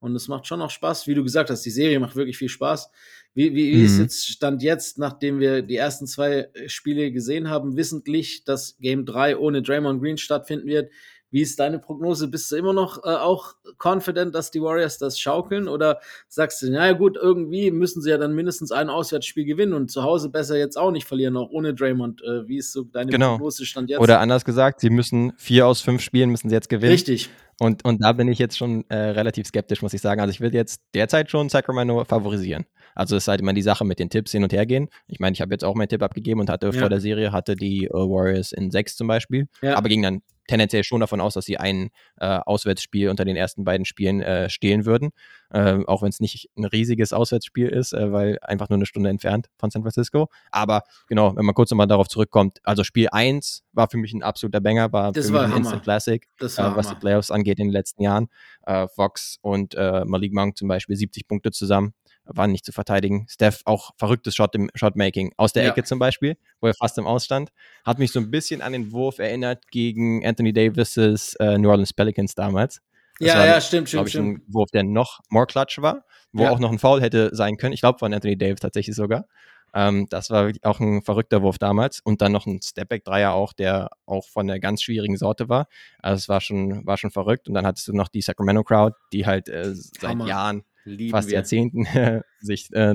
Und es macht schon auch Spaß, wie du gesagt hast, die Serie macht wirklich viel Spaß. Wie, wie, wie mhm. ist jetzt Stand jetzt, nachdem wir die ersten zwei Spiele gesehen haben, wissentlich, dass Game 3 ohne Draymond Green stattfinden wird? Wie ist deine Prognose? Bist du immer noch äh, auch confident, dass die Warriors das schaukeln? Oder sagst du, naja gut, irgendwie müssen sie ja dann mindestens ein Auswärtsspiel gewinnen und zu Hause besser jetzt auch nicht verlieren, auch ohne Draymond. Äh, wie ist so deine genau. Prognose Stand jetzt? Oder anders gesagt, sie müssen vier aus fünf Spielen müssen sie jetzt gewinnen. Richtig. Und, und da bin ich jetzt schon äh, relativ skeptisch, muss ich sagen. Also ich will jetzt derzeit schon Sacramento favorisieren. Also es ist halt immer die Sache mit den Tipps hin und her gehen. Ich meine, ich habe jetzt auch meinen Tipp abgegeben und hatte ja. vor der Serie hatte die uh, Warriors in sechs zum Beispiel, ja. aber ging dann tendenziell schon davon aus, dass sie ein äh, Auswärtsspiel unter den ersten beiden Spielen äh, stehlen würden. Äh, auch wenn es nicht ein riesiges Auswärtsspiel ist, äh, weil einfach nur eine Stunde entfernt von San Francisco. Aber genau, wenn man kurz nochmal darauf zurückkommt, also Spiel 1 war für mich ein absoluter Banger, war das für war mich ein Hammer. Instant Classic, äh, was Hammer. die Playoffs angeht in den letzten Jahren. Äh, Fox und Malik Monk zum Beispiel 70 Punkte zusammen waren nicht zu verteidigen. Steph auch verrücktes Shot im Shotmaking. Aus der ja. Ecke zum Beispiel, wo er fast im Ausstand. Hat mich so ein bisschen an den Wurf erinnert gegen Anthony Davis' äh, New Orleans Pelicans damals. Das ja, war, ja, stimmt, stimmt, ich, stimmt. Ein Wurf, der noch more clutch war, wo ja. auch noch ein Foul hätte sein können. Ich glaube, von Anthony Davis tatsächlich sogar. Ähm, das war auch ein verrückter Wurf damals. Und dann noch ein Stepback-Dreier auch, der auch von der ganz schwierigen Sorte war. Also es war schon, war schon verrückt. Und dann hattest du noch die Sacramento Crowd, die halt äh, seit Hammer. Jahren Lieben fast wir. Jahrzehnten *laughs* sich äh,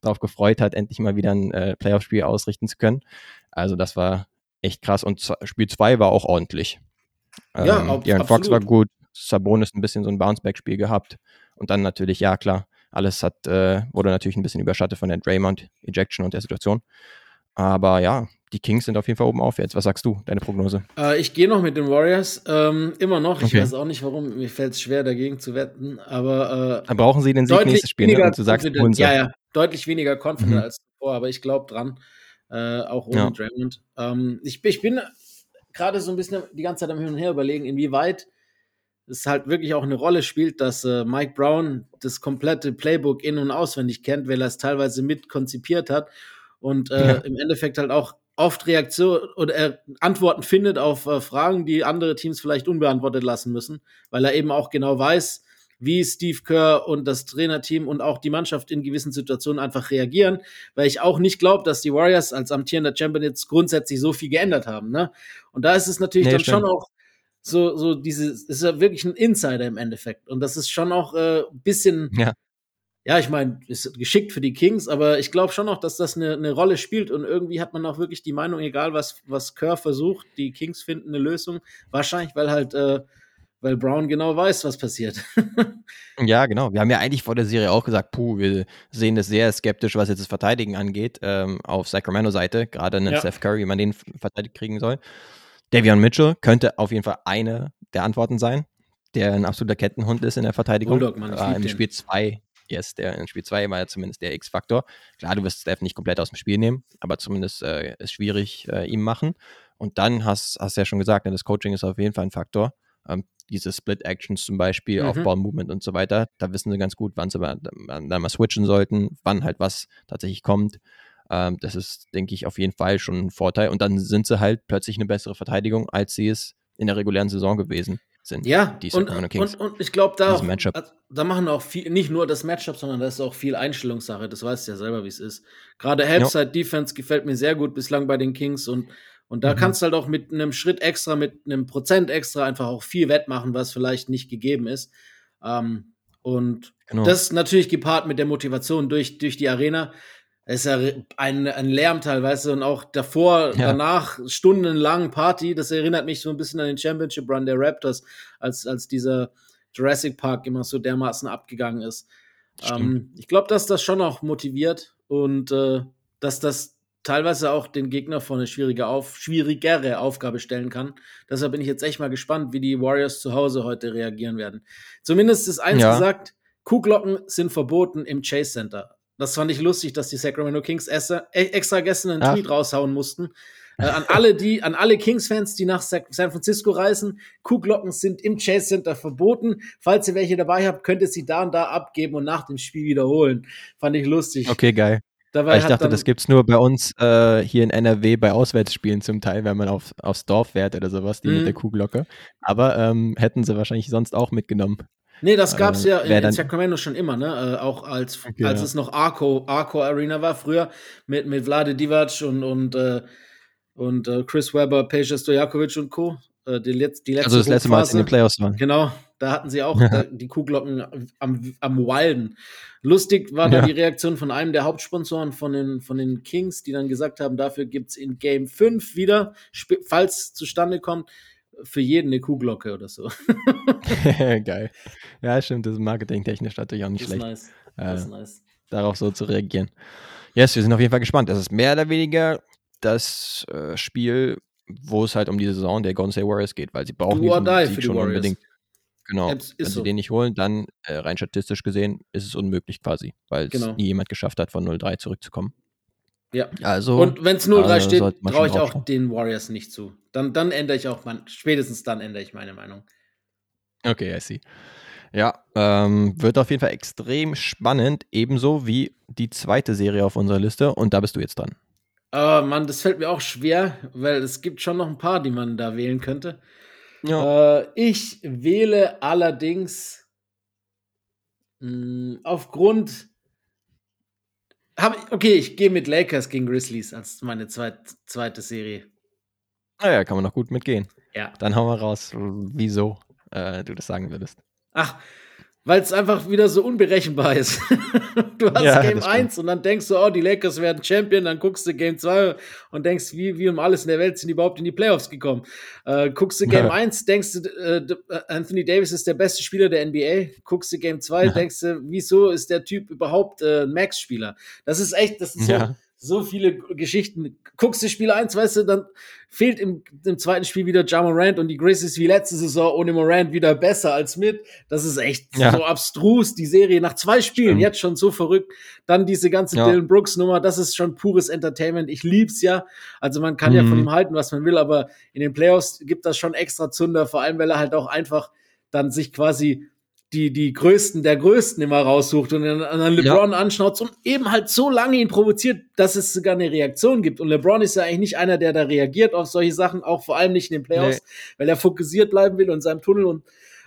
darauf gefreut hat, endlich mal wieder ein äh, Playoff-Spiel ausrichten zu können. Also das war echt krass. Und Spiel 2 war auch ordentlich. Ja, ähm, Darren Fox war gut, Sabonis ein bisschen so ein Bounceback-Spiel gehabt. Und dann natürlich, ja klar, alles hat, äh, wurde natürlich ein bisschen überschattet von der Draymond-Ejection und der Situation. Aber ja, die Kings sind auf jeden Fall oben auf jetzt. Was sagst du, deine Prognose? Äh, ich gehe noch mit den Warriors. Ähm, immer noch. Ich okay. weiß auch nicht, warum. Mir fällt es schwer, dagegen zu wetten. Aber äh, dann brauchen sie den Sieg nächstes Spiel. Ne? Und du sagst, ja, ja, deutlich weniger confident mhm. als zuvor, aber ich glaube dran. Äh, auch ohne ja. Draymond. Ähm, ich, ich bin gerade so ein bisschen die ganze Zeit am Hin und Her überlegen, inwieweit es halt wirklich auch eine Rolle spielt, dass äh, Mike Brown das komplette Playbook in- und auswendig kennt, weil er es teilweise mit konzipiert hat und äh, ja. im Endeffekt halt auch oft Reaktion oder äh, Antworten findet auf äh, Fragen, die andere Teams vielleicht unbeantwortet lassen müssen, weil er eben auch genau weiß, wie Steve Kerr und das Trainerteam und auch die Mannschaft in gewissen Situationen einfach reagieren, weil ich auch nicht glaube, dass die Warriors als amtierender Champion jetzt grundsätzlich so viel geändert haben. Ne? Und da ist es natürlich nee, dann stimmt. schon auch so, so diese, ist ja wirklich ein Insider im Endeffekt. Und das ist schon auch ein äh, bisschen, ja, ja ich meine, ist geschickt für die Kings, aber ich glaube schon auch, dass das eine, eine Rolle spielt. Und irgendwie hat man auch wirklich die Meinung, egal was, was Kerr versucht, die Kings finden eine Lösung. Wahrscheinlich, weil halt äh, weil Brown genau weiß, was passiert. *laughs* ja, genau. Wir haben ja eigentlich vor der Serie auch gesagt, puh, wir sehen das sehr skeptisch, was jetzt das Verteidigen angeht, ähm, auf Sacramento-Seite, gerade einen ja. Steph Curry, wie man den verteidigt kriegen soll. Davion Mitchell könnte auf jeden Fall eine der Antworten sein, der ein absoluter Kettenhund ist in der Verteidigung. Bulldog, Mann, äh, Im Spiel 2, yes, der in Spiel 2 war ja zumindest der X-Faktor. Klar, du wirst Steph nicht komplett aus dem Spiel nehmen, aber zumindest äh, ist schwierig äh, ihm machen. Und dann hast du ja schon gesagt, ne, das Coaching ist auf jeden Fall ein Faktor. Ähm, diese Split-Actions zum Beispiel, mhm. Aufbau-Movement und so weiter. Da wissen sie ganz gut, wann sie mal, dann mal switchen sollten, wann halt was tatsächlich kommt. Ähm, das ist, denke ich, auf jeden Fall schon ein Vorteil. Und dann sind sie halt plötzlich eine bessere Verteidigung, als sie es in der regulären Saison gewesen sind. Ja, die und, und, und, ich glaube, da, also, da machen auch viel, nicht nur das Matchup, sondern das ist auch viel Einstellungssache. Das weißt du ja selber, wie es ist. Gerade Halbside-Defense gefällt mir sehr gut bislang bei den Kings und und da mhm. kannst du halt auch mit einem Schritt extra, mit einem Prozent extra einfach auch viel wettmachen, was vielleicht nicht gegeben ist. Ähm, und genau. das natürlich gepaart mit der Motivation durch, durch die Arena. Es ist ja ein, ein Lärm teilweise und auch davor, ja. danach stundenlang Party. Das erinnert mich so ein bisschen an den Championship Run der Raptors, als, als dieser Jurassic Park immer so dermaßen abgegangen ist. Ähm, ich glaube, dass das schon auch motiviert und äh, dass das teilweise auch den Gegner vor eine schwierige auf, schwierigere Aufgabe stellen kann. Deshalb bin ich jetzt echt mal gespannt, wie die Warriors zu Hause heute reagieren werden. Zumindest ist eins ja. gesagt, Kuhglocken sind verboten im Chase Center. Das fand ich lustig, dass die Sacramento Kings e-, extra gestern einen Ach. Tweet raushauen mussten. Äh, an alle, die, an alle Kings-Fans, die nach San Francisco reisen, Kuhglocken sind im Chase Center verboten. Falls ihr welche dabei habt, könnt ihr sie da und da abgeben und nach dem Spiel wiederholen. Fand ich lustig. Okay, geil. Dabei ich dachte, das gibt es nur bei uns äh, hier in NRW bei Auswärtsspielen zum Teil, wenn man auf, aufs Dorf fährt oder sowas, die mhm. mit der Kuhglocke. Aber ähm, hätten sie wahrscheinlich sonst auch mitgenommen. Nee, das gab es ja in, in, Sacramento schon immer, ne? Äh, auch als, okay, als ja. es noch Arco, Arco Arena war früher mit, mit Vlade Divac und, und, äh, und äh, Chris Webber, Peja Stojakovic und Co. Äh, die, Letz-, die letzte also das letzte Mal, als in den Playoffs waren. Genau, da hatten sie auch *laughs* da, die Kuhglocken am, am Wilden. Lustig war ja. da die Reaktion von einem der Hauptsponsoren von den, von den Kings, die dann gesagt haben, dafür gibt es in Game 5 wieder, falls es zustande kommt, für jeden eine Kuhglocke oder so. *laughs* Geil. Ja, stimmt, das ist marketingtechnisch natürlich auch nicht das schlecht. Nice. Das ist nice. Darauf so zu reagieren. Yes, wir sind auf jeden Fall gespannt. Das ist mehr oder weniger das äh, Spiel, wo es halt um die Saison der Golden State Warriors geht, weil sie brauchen diesen Sieg schon Warriors. unbedingt. Genau. Wenn so. sie den nicht holen, dann äh, rein statistisch gesehen ist es unmöglich quasi, weil genau. es nie jemand geschafft hat, von 0-3 zurückzukommen. Ja. Also, Und wenn es 0-3 äh, steht, traue ich auch den Warriors nicht zu. Dann, dann ändere ich auch, mein, spätestens dann ändere ich meine Meinung. Okay, I see. Ja, ähm, wird auf jeden Fall extrem spannend, ebenso wie die zweite Serie auf unserer Liste. Und da bist du jetzt dran. Oh Mann, das fällt mir auch schwer, weil es gibt schon noch ein paar, die man da wählen könnte. Ja. Äh, ich wähle allerdings mh, hm, aufgrund. Hab, okay, ich gehe mit Lakers gegen Grizzlies als meine zweit, zweite Serie. Naja, ah kann man noch gut mitgehen. Ja. Dann hauen wir raus, wieso äh, du das sagen würdest. Ach, weil es einfach wieder so unberechenbar ist. *laughs* du hast ja, Game 1 und dann denkst du, oh, die Lakers werden Champion, dann guckst du Game 2 und denkst, wie, wie um alles in der Welt sind die überhaupt in die Playoffs gekommen. Äh, guckst du Game ja. 1, denkst du, äh, Anthony Davis ist der beste Spieler der NBA. Guckst du Game 2, ja. denkst du, wieso ist der Typ überhaupt äh, Max-Spieler? Das ist echt, das ist so, so viele Geschichten. Guckst du Spiel 1, weißt du, dann fehlt im, im zweiten Spiel wieder Ja Morant und die Grizzlies wie letzte Saison ohne Morant wieder besser als mit. Das ist echt ja. so abstrus, die Serie nach zwei Spielen, Stimmt. jetzt schon so verrückt. Dann diese ganze ja. Dylan Brooks Nummer, das ist schon pures Entertainment. Ich lieb's ja. Also man kann mhm. ja von ihm halten, was man will, aber in den Playoffs gibt das schon extra Zunder, vor allem weil er halt auch einfach dann sich quasi die, die Größten der Größten immer raussucht und dann, dann LeBron ja. anschaut und eben halt so lange ihn provoziert, dass es sogar eine Reaktion gibt. Und LeBron ist ja eigentlich nicht einer, der da reagiert auf solche Sachen, auch vor allem nicht in den Playoffs, nee. weil er fokussiert bleiben will in seinem Tunnel und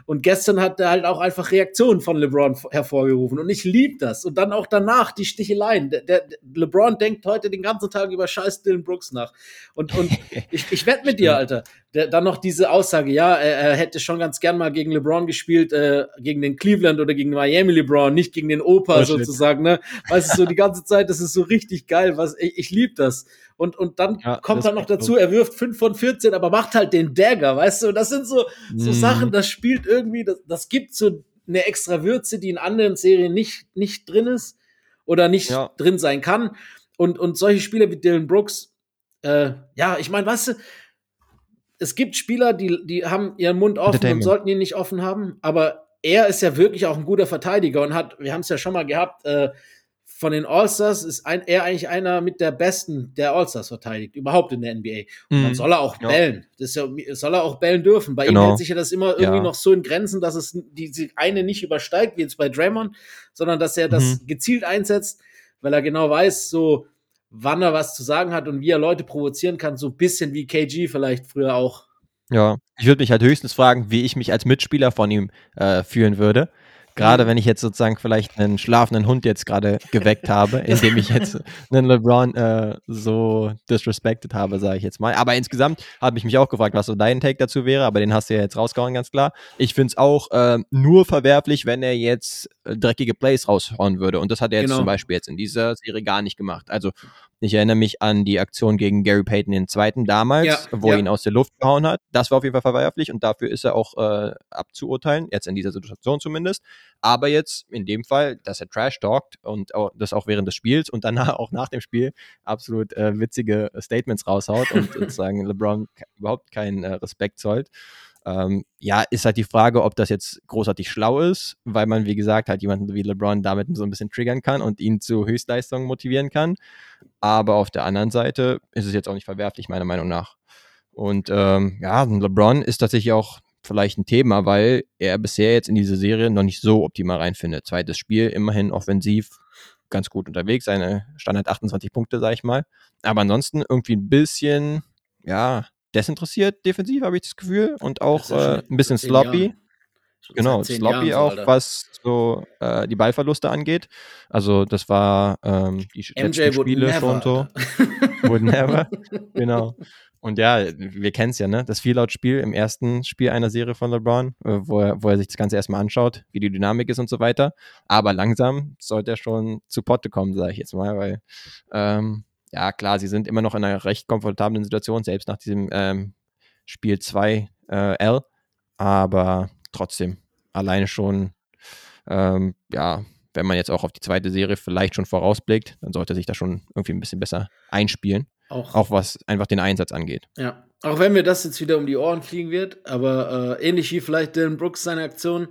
und gestern hat er halt auch einfach Reaktionen von LeBron hervorgerufen. Und ich liebe das. Und dann auch danach die Sticheleien. Der, der, LeBron denkt heute den ganzen Tag über scheiß Dylan Brooks nach. Und, und *laughs* ich, ich wette mit dir, Alter. Der, dann noch diese Aussage, ja, er, er, hätte schon ganz gern mal gegen LeBron gespielt, äh, gegen den Cleveland oder gegen Miami LeBron, nicht gegen den Opa oh, sozusagen. Ne? Weißt du, so die ganze Zeit, das ist so richtig geil. Was, ich, ich liebe das. Und, und dann ja, kommt dann noch dazu, er wirft 5 von 14, aber macht halt den Dagger, weißt du? Das sind so, so mm. Sachen, das spielt irgendwie, das, das gibt so eine extra Würze, die in anderen Serien nicht, nicht drin ist oder nicht ja. drin sein kann. Und, und solche Spieler wie Dylan Brooks, äh, ja, ich meine, weißt du, es gibt Spieler, die, die haben ihren Mund offen und sollten ihn nicht offen haben, aber er ist ja wirklich auch ein guter Verteidiger und hat, wir haben es ja schon mal gehabt, äh, von den All-Stars ist ein, er eigentlich einer mit der besten, der All-Stars verteidigt, überhaupt in der NBA. Und dann mhm. soll er auch ja. bellen. Das ja, soll er auch bellen dürfen. Bei genau. ihm hält sich ja das immer irgendwie ja. noch so in Grenzen, dass es diese eine nicht übersteigt, wie jetzt bei Draymond, sondern dass er das mhm. gezielt einsetzt, weil er genau weiß, so wann er was zu sagen hat und wie er Leute provozieren kann, so ein bisschen wie KG vielleicht früher auch. Ja, ich würde mich halt höchstens fragen, wie ich mich als Mitspieler von ihm äh, fühlen würde. Gerade wenn ich jetzt sozusagen vielleicht einen schlafenden Hund jetzt gerade geweckt habe, *laughs* indem ich jetzt einen LeBron äh, so disrespected habe, sage ich jetzt mal. Aber insgesamt habe ich mich auch gefragt, was so dein Take dazu wäre, aber den hast du ja jetzt rausgehauen, ganz klar. Ich finde es auch äh, nur verwerflich, wenn er jetzt äh, dreckige Plays raushauen würde. Und das hat er jetzt genau. zum Beispiel jetzt in dieser Serie gar nicht gemacht. Also ich erinnere mich an die Aktion gegen Gary Payton den zweiten damals, ja, wo ja. er ihn aus der Luft gehauen hat. Das war auf jeden Fall verwerflich und dafür ist er auch äh, abzuurteilen, jetzt in dieser Situation zumindest. Aber jetzt in dem Fall, dass er Trash talkt und auch, das auch während des Spiels und danach *laughs* auch nach dem Spiel absolut äh, witzige Statements raushaut und *laughs* sozusagen LeBron überhaupt keinen äh, Respekt zollt. Ähm, ja, ist halt die Frage, ob das jetzt großartig schlau ist, weil man, wie gesagt, halt jemanden wie LeBron damit so ein bisschen triggern kann und ihn zu Höchstleistungen motivieren kann. Aber auf der anderen Seite ist es jetzt auch nicht verwerflich, meiner Meinung nach. Und ähm, ja, LeBron ist tatsächlich auch vielleicht ein Thema, weil er bisher jetzt in diese Serie noch nicht so optimal reinfindet. Zweites Spiel, immerhin offensiv ganz gut unterwegs, seine Standard 28 Punkte, sag ich mal. Aber ansonsten irgendwie ein bisschen, ja, desinteressiert defensiv, habe ich das Gefühl. Und auch äh, ein bisschen sloppy. Genau, sloppy auch, Alter. was so äh, die Ballverluste angeht. Also das war ähm, die MJ letzten Spiele schon so. would never. genau. Und ja, wir kennen es ja, ne? Das Viellaut-Spiel im ersten Spiel einer Serie von LeBron, äh, wo, er, wo er sich das Ganze erstmal anschaut, wie die Dynamik ist und so weiter. Aber langsam sollte er schon zu Potte kommen, sage ich jetzt mal, weil ähm, ja, klar, sie sind immer noch in einer recht komfortablen Situation, selbst nach diesem ähm, Spiel 2 äh, L. Aber trotzdem, alleine schon, ähm, ja, wenn man jetzt auch auf die zweite Serie vielleicht schon vorausblickt, dann sollte sich da schon irgendwie ein bisschen besser einspielen. Auch, auch was einfach den Einsatz angeht. Ja, auch wenn mir das jetzt wieder um die Ohren fliegen wird, aber äh, ähnlich wie vielleicht Dylan Brooks seine Aktion,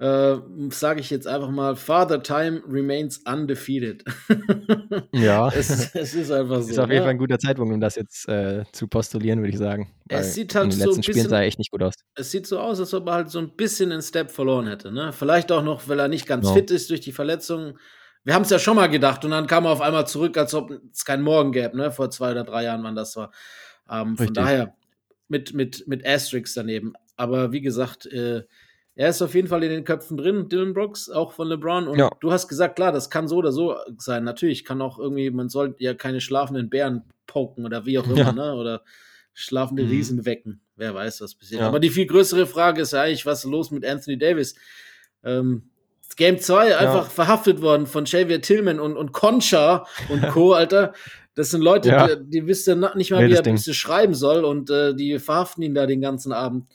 äh, sage ich jetzt einfach mal, Father Time remains undefeated. *laughs* ja. Es, es, ist einfach so. Ist auf jeden ne? Fall ein guter Zeitpunkt, um das jetzt äh, zu postulieren, würde ich sagen. Es sieht halt in den letzten so bisschen, Spielen sah er echt nicht gut aus. Es sieht so aus, als ob er halt so ein bisschen einen Step verloren hätte. Ne? Vielleicht auch noch, weil er nicht ganz no. fit ist durch die Verletzungen. Wir haben es ja schon mal gedacht und dann kam er auf einmal zurück, als ob es keinen Morgen gäbe, ne? vor zwei oder drei Jahren, wann das war. Ähm, von daher mit, mit, mit Asterix daneben. Aber wie gesagt, äh, er ist auf jeden Fall in den Köpfen drin, Dylan Brooks, auch von LeBron. Und ja. du hast gesagt, klar, das kann so oder so sein. Natürlich kann auch irgendwie, man soll ja keine schlafenden Bären poken oder wie auch immer, ja. ne? Oder schlafende mhm. Riesen wecken. Wer weiß, was passiert. Ja. Aber die viel größere Frage ist eigentlich, was ist los mit Anthony Davis? Ähm, Game 2 einfach verhaftet worden von Xavier Tillman und, und Concha und Co., *laughs* Alter. Das sind Leute, die, die wissen nicht mal, wie er schreiben soll und äh, die verhaften ihn da den ganzen Abend.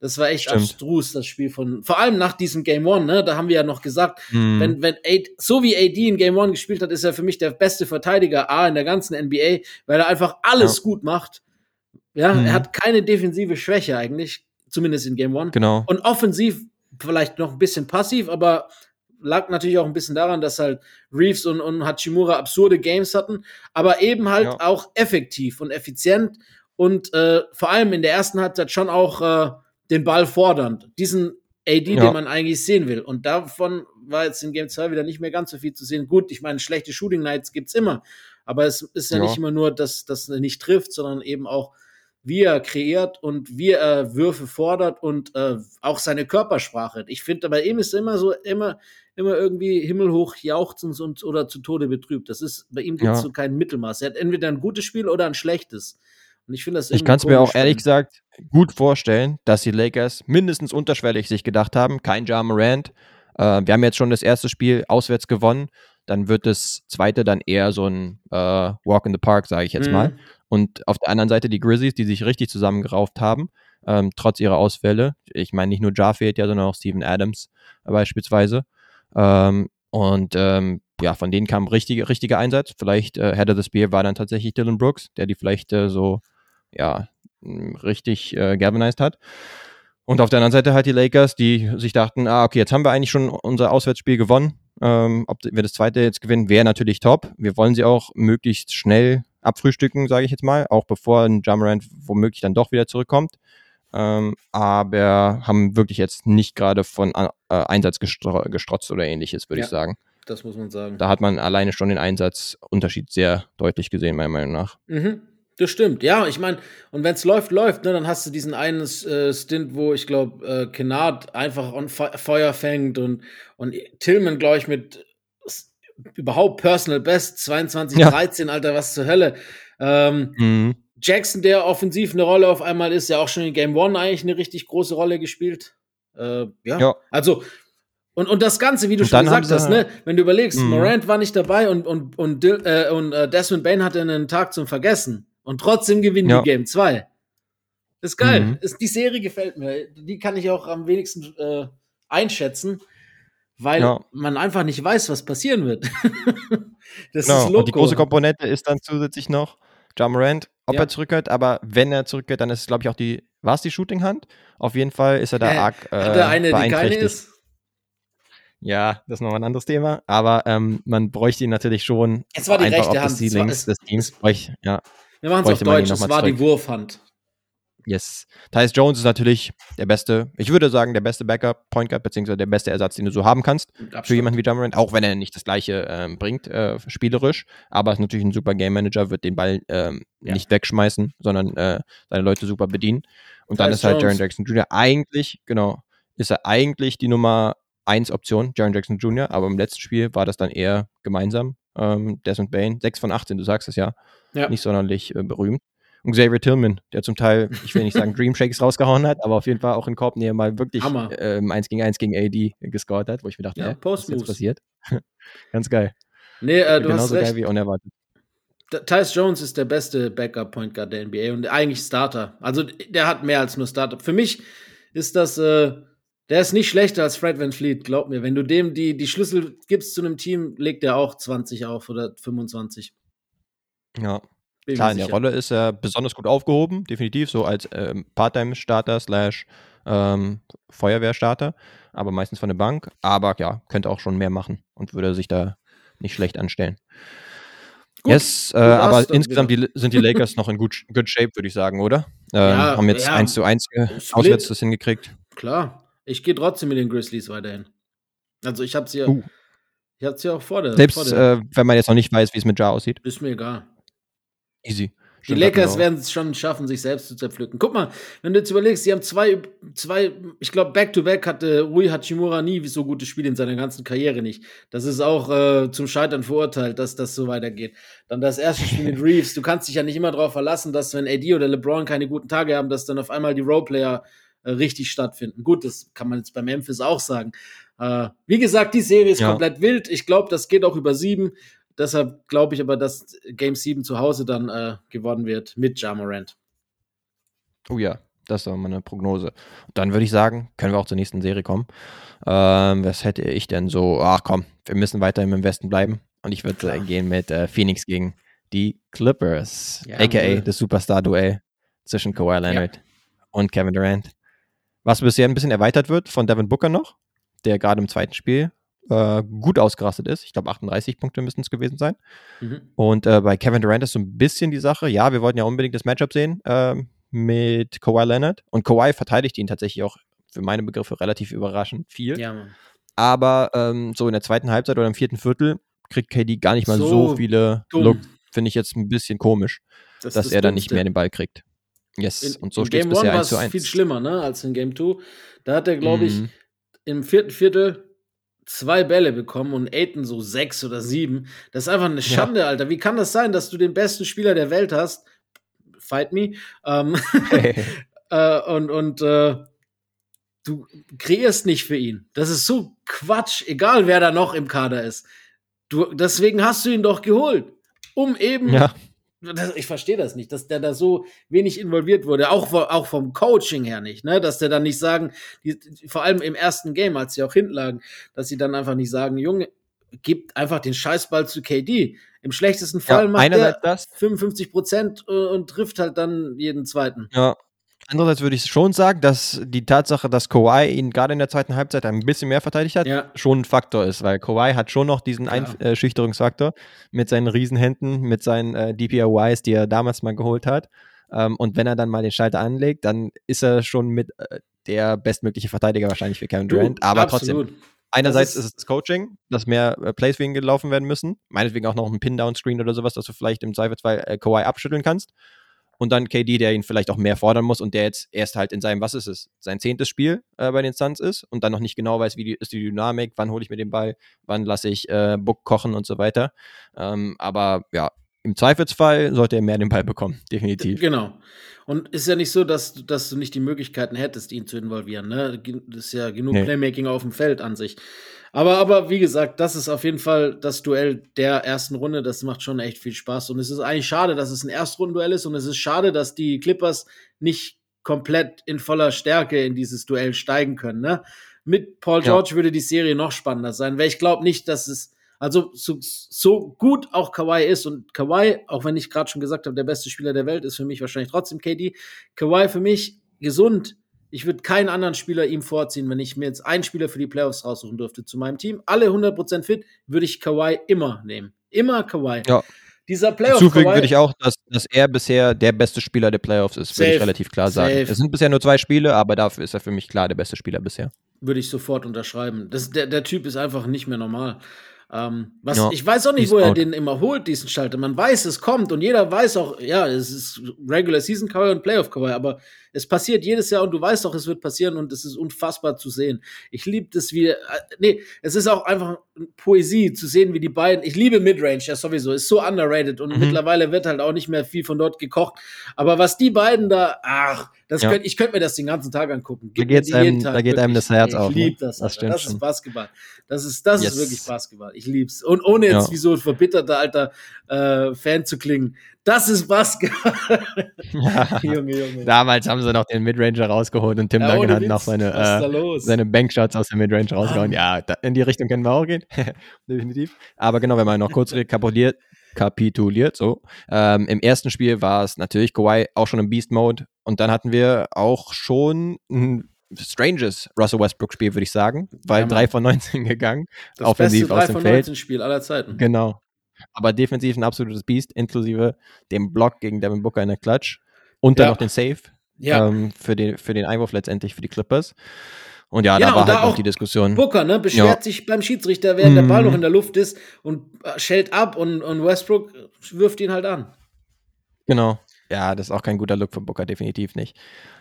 Das war echt Stimmt. abstrus, das Spiel von, vor allem nach diesem Game One, ne? Da haben wir ja noch gesagt, Mhm. wenn, wenn AD, so wie AD in Game One gespielt hat, ist er für mich der beste Verteidiger A in der ganzen NBA, weil er einfach alles Ja. gut macht. Ja, Mhm. er hat keine defensive Schwäche eigentlich, zumindest in Game One. Genau. Und offensiv vielleicht noch ein bisschen passiv, aber lag natürlich auch ein bisschen daran, dass halt Reeves und, und Hachimura absurde Games hatten, aber eben halt Ja. auch effektiv und effizient und äh, vor allem in der ersten Halbzeit schon auch äh, den Ball fordernd. Diesen AD, Ja. den man eigentlich sehen will. Und davon war jetzt in Game 2 wieder nicht mehr ganz so viel zu sehen. Gut, ich meine, schlechte Shooting Nights gibt's immer, aber es ist ja, Ja. nicht immer nur, dass das nicht trifft, sondern eben auch wie er kreiert und wie er Würfe fordert und äh, auch seine Körpersprache. Ich finde, bei ihm ist er immer so, immer, immer irgendwie himmelhoch jauchzend und oder zu Tode betrübt. Das ist, bei ihm gibt es Ja. so kein Mittelmaß. Er hat entweder ein gutes Spiel oder ein schlechtes. Und ich finde das Ich kann es mir auch ehrlich gesagt gut vorstellen, dass die Lakers mindestens unterschwellig sich gedacht haben, kein Ja Morant. Äh, wir haben jetzt schon das erste Spiel auswärts gewonnen. Dann wird das zweite dann eher so ein äh, Walk in the Park, sage ich jetzt Mhm. mal. Und auf der anderen Seite die Grizzlies, die sich richtig zusammengerauft haben, ähm, trotz ihrer Ausfälle. Ich meine, nicht nur Ja fehlt ja, sondern auch Steven Adams äh, beispielsweise. Ähm, und ähm, ja, von denen kam richtige, richtiger Einsatz. Vielleicht äh, Head of the Spear war dann tatsächlich Dylan Brooks, der die vielleicht äh, so ja, mh, richtig äh, galvanized hat. Und auf der anderen Seite halt die Lakers, die sich dachten, ah, okay, jetzt haben wir eigentlich schon unser Auswärtsspiel gewonnen. Ähm, ob wir das zweite jetzt gewinnen, wäre natürlich top. Wir wollen sie auch möglichst schnell abfrühstücken, sage ich jetzt mal, auch bevor ein Jammerant womöglich dann doch wieder zurückkommt. Ähm, aber haben wirklich jetzt nicht gerade von äh, Einsatz gestro gestrotzt oder ähnliches, würde Ja. ich sagen. Das muss man sagen. Da hat man alleine schon den Einsatzunterschied sehr deutlich gesehen, meiner Meinung nach. Mhm. Das stimmt, ja. Ich meine, und wenn es läuft, läuft, ne, dann hast du diesen einen äh, Stint, wo ich glaube, äh, Kennard einfach on Fe Feuer fängt und, und Tillman, glaube ich, mit überhaupt Personal Best 22, Ja. 13, Alter, was zur Hölle. Ähm, Mhm. Jackson, der offensiv eine Rolle auf einmal ist, ja auch schon in Game One eigentlich eine richtig große Rolle gespielt. Äh, ja. Ja. Also, und, und das Ganze, wie du Und schon gesagt hast, ne, wenn du überlegst, Mhm. Morant war nicht dabei und, und, und, äh, und äh, Desmond Bain hatte einen Tag zum Vergessen. Und trotzdem gewinnen Ja. die Game 2. Ist geil. Mhm. Ist, die Serie gefällt mir. Die kann ich auch am wenigsten äh, einschätzen, weil Ja. man einfach nicht weiß, was passieren wird. *laughs* das Genau. ist Loco. Und die große Komponente ist dann zusätzlich noch Ja Morant, ob Ja. er zurückkehrt, aber wenn er zurückkehrt, dann ist es, glaube ich, auch die, war es die Shooting-Hand? Auf jeden Fall ist er da Äh, arg äh, Hat der eine, die keine ist? Ja, das ist noch ein anderes Thema, aber ähm, man bräuchte ihn natürlich schon Es war die rechte Hand. Ceilings es- des Teams. Bräuch, ja, Wir machen es auf Deutsch. Es war die zurück. Wurfhand. yes. Tyus Jones ist natürlich der beste, ich würde sagen, der beste Backup, Point Guard, beziehungsweise der beste Ersatz, den du so haben kannst. Mit für jemanden wie Jammerant, auch wenn er nicht das gleiche ähm, bringt, äh, spielerisch, aber ist natürlich ein super Game Manager, wird den Ball ähm, Ja. nicht wegschmeißen, sondern äh, seine Leute super bedienen. Und dann Tyus ist halt Jones. Jaren Jackson Jr. eigentlich, genau, ist er eigentlich die Nummer 1 Option, Jaren Jackson Jr., aber im letzten Spiel war das dann eher gemeinsam. Ähm, Desmond Bain, 6 von 18, du sagst es ja, Ja. nicht sonderlich äh, berühmt. Und Xavier Tillman, der zum Teil, ich will nicht sagen *laughs* Dream Shakes rausgehauen hat, aber auf jeden Fall auch in Korbnähe mal wirklich ähm, 1 gegen 1 gegen AD gescored hat, wo ich mir dachte, Ja, hä, was ist jetzt passiert? *laughs* Ganz geil. Nee, äh, du hast Genauso recht. geil wie unerwartet. Tyus Jones ist der beste Backup Point Guard der NBA und eigentlich Starter. Also der hat mehr als nur Starter. Für mich ist das, äh, der ist nicht schlechter als Fred Van Fleet, glaub mir. Wenn du dem die, die Schlüssel gibst zu einem Team, legt er auch 20 auf oder 25. Ja. Bin Klar, in der. Rolle ist er besonders gut aufgehoben, definitiv, so als ähm, Part-Time-Starter slash ähm, Feuerwehrstarter, aber meistens von der Bank. Aber ja, könnte auch schon mehr machen und würde sich da nicht schlecht anstellen. Gut, yes, äh, aber insgesamt die, sind die Lakers noch in gut, good shape, würde ich sagen, oder? Ähm, Ja, haben jetzt ja. 1 zu 1 ge- Split. auswärts das hingekriegt. Klar. Ich gehe trotzdem mit den Grizzlies weiterhin. Also ich hab's ja, Uh. ich hab's ja auch vor der. vor Selbst der äh, wenn man jetzt noch nicht weiß, wie es mit Ja aussieht. ist mir egal. Easy. Die Stimmt, Lakers werden es schon schaffen, sich selbst zu zerpflücken. Guck mal, wenn du jetzt überlegst, sie haben zwei, zwei ich glaube, Back-to-Back hatte Rui Hachimura nie so gute Spiele in seiner ganzen Karriere nicht. Das ist auch äh, zum Scheitern verurteilt, dass das so weitergeht. Dann das erste Spiel mit *laughs* Reeves. Du kannst dich ja nicht immer darauf verlassen, dass wenn AD oder LeBron keine guten Tage haben, dass dann auf einmal die Roleplayer äh, richtig stattfinden. Gut, das kann man jetzt bei Memphis auch sagen. Äh, wie gesagt, die Serie ist Ja. komplett wild. Ich glaube, das geht auch über sieben. Deshalb glaube ich aber, dass Game 7 zu Hause dann äh, gewonnen wird mit Jamorant. Oh ja, Das ist aber meine Prognose. Dann würde ich sagen, können wir auch zur nächsten Serie kommen. Ähm, was hätte ich denn so? Ach komm, wir müssen weiterhin im Westen bleiben. Und ich würde äh, gehen mit äh, Phoenix gegen die Clippers, Ja, aka das Superstar-Duell zwischen Kawhi Leonard und Kevin Durant. Was bisher ein bisschen erweitert wird von Devin Booker noch, der gerade im zweiten Spiel äh, gut ausgerastet ist. Ich glaube, 38 Punkte müssten es gewesen sein. Mhm. Und äh, bei Kevin Durant ist so ein bisschen die Sache, ja, wir wollten ja unbedingt das Matchup sehen ähm, mit Kawhi Leonard. Und Kawhi verteidigt ihn tatsächlich auch für meine Begriffe relativ überraschend viel. Ja. Aber ähm, so in der zweiten Halbzeit oder im vierten Viertel kriegt KD gar nicht mal so, So viele. Looks. Finde ich jetzt ein bisschen komisch, Das dass ist er das dann nicht mehr den Ball kriegt. Yes, In, und so steht es Game bisher One war 1 zu es 1. viel schlimmer, ne, als in Game 2. Da hat er, glaube ich, Mhm. im vierten Viertel zwei Bälle bekommen und Aiton so sechs oder sieben. Das ist einfach eine Schande, Alter. Wie kann das sein, dass du den besten Spieler der Welt hast? Fight me. Ähm, *laughs* äh, und und äh, du kreierst nicht für ihn. Das ist so Quatsch, egal wer da noch im Kader ist. Du, deswegen hast du ihn doch geholt. Um eben ja, ich verstehe das nicht, dass der da so wenig involviert wurde, auch, auch vom Coaching her nicht, ne? Dass der dann nicht sagen, die, vor allem im ersten Game, als sie auch hinten lagen, dass sie dann einfach nicht sagen, Junge, gib einfach den Scheißball zu KD. Im schlechtesten Fall ja macht er das, 55 Prozent äh, und trifft halt dann jeden zweiten. Ja. Andererseits würde ich schon sagen, dass die Tatsache, dass Kawhi ihn gerade in der zweiten Halbzeit ein bisschen mehr verteidigt hat, Ja. schon ein Faktor ist, weil Kawhi hat schon noch diesen. Einschüchterungsfaktor mit seinen Riesenhänden, mit seinen äh, DPIYs, die er damals mal geholt hat. Ähm, und wenn er dann mal den Schalter anlegt, dann ist er schon mit äh, der bestmögliche Verteidiger wahrscheinlich für Kevin Du, Durant. Aber trotzdem, absolut. einerseits Das ist ist- es das Coaching, dass mehr äh, Plays ihn gelaufen werden müssen. Meinetwegen auch noch ein Pin-Down-Screen oder sowas, dass du vielleicht im Zweifelsfall äh, Kawhi abschütteln kannst. Und dann KD, der ihn vielleicht auch mehr fordern muss und der jetzt erst halt in seinem, was ist es, sein zehntes Spiel äh, bei den Suns ist und dann noch nicht genau weiß, wie die, ist die Dynamik, wann hole ich mir den Ball, wann lasse ich äh, Book kochen und so weiter. Ähm, aber ja, im Zweifelsfall sollte er mehr den Ball bekommen, definitiv. Genau. Und ist ja nicht so, dass, du- dass du nicht die Möglichkeiten hättest, ihn zu involvieren. Ne? Das ist ja genug Nee. Playmaking auf dem Feld an sich. Aber, aber wie gesagt, das ist auf jeden Fall das Duell der ersten Runde. Das macht schon echt viel Spaß. Und es ist eigentlich schade, dass es ein Erstrundenduell ist. Und es ist schade, dass die Clippers nicht komplett in voller Stärke in dieses Duell steigen können. Ne? Mit Paul Ja. George würde die Serie noch spannender sein, weil ich glaube nicht, dass es also so, so gut auch Kawhi ist und Kawhi, auch wenn ich gerade schon gesagt habe, der beste Spieler der Welt ist für mich wahrscheinlich trotzdem KD. Kawhi für mich gesund. Ich würde keinen anderen Spieler ihm vorziehen, wenn ich mir jetzt einen Spieler für die Playoffs raussuchen dürfte zu meinem Team. Alle 100% fit, würde ich Kawhi immer nehmen. Immer Kawhi. Ja. Dieser Playoff Zufügen würde ich auch, dass, dass er bisher der beste Spieler der Playoffs ist, würde ich Safe. relativ klar sagen. Safe. Es sind bisher nur zwei Spiele, aber dafür ist er für mich klar der beste Spieler bisher. würde ich sofort unterschreiben. Das, der, der Typ ist einfach nicht mehr normal. Ähm, was, Ja, ich weiß auch nicht, wo er out. den immer holt, diesen Schalter. Man weiß, es kommt und jeder weiß auch, ja, es ist Regular Season Cover und Playoff Cover, aber es passiert jedes Jahr und du weißt auch, es wird passieren und es ist unfassbar zu sehen. Ich liebe das wie, äh, nee, es ist auch einfach Poesie zu sehen, wie die beiden, ich liebe Midrange ja sowieso, ist so underrated und Mhm. mittlerweile wird halt auch nicht mehr viel von dort gekocht. Aber was die beiden da, ach, das Ja. könnt, ich könnte mir das den ganzen Tag angucken. Da Gib mir geht's einem- Tag, da geht einem das Herz ich auf, ne? liebe das, Das stimmt das ist. Basketball. Das ist, das Yes. ist wirklich Basketball. Ich lieb's. Und ohne jetzt Ja. wie so ein verbitterter alter äh, Fan zu klingen, das ist Basketball. *laughs* *laughs* Junge, Junge. Damals haben sie noch den Midranger rausgeholt und Tim Ja, Duncan hat noch seine, äh, seine Bankshots aus der Midrange rausgehauen. Ja, da, in die Richtung können wir auch gehen. *laughs* Definitiv. Aber genau, wenn man noch kurz rekapituliert, kapituliert, so. Ähm, Im ersten Spiel war es natürlich Kawhi auch schon im Beast-Mode und dann hatten wir auch schon ein stranges Russell Westbrook-Spiel, würde ich sagen, weil Ja, Mann. 3 von 19 gegangen, das offensiv beste aus 3 dem von Feld. 19 Spiel aller Zeiten. Genau. Aber defensiv ein absolutes Biest, inklusive dem Block gegen Devin Booker in der Clutch und dann Ja. noch den Save Ja. ähm, für, den, für den Einwurf letztendlich für die Clippers. Und ja, Ja, da war da halt auch die Diskussion. Booker, ne, beschwert Ja. sich beim Schiedsrichter, während der Mhm. Ball noch in der Luft ist und äh, schellt ab und, und Westbrook wirft ihn halt an. Genau. Ja, das ist auch kein guter Look für Booker, definitiv nicht.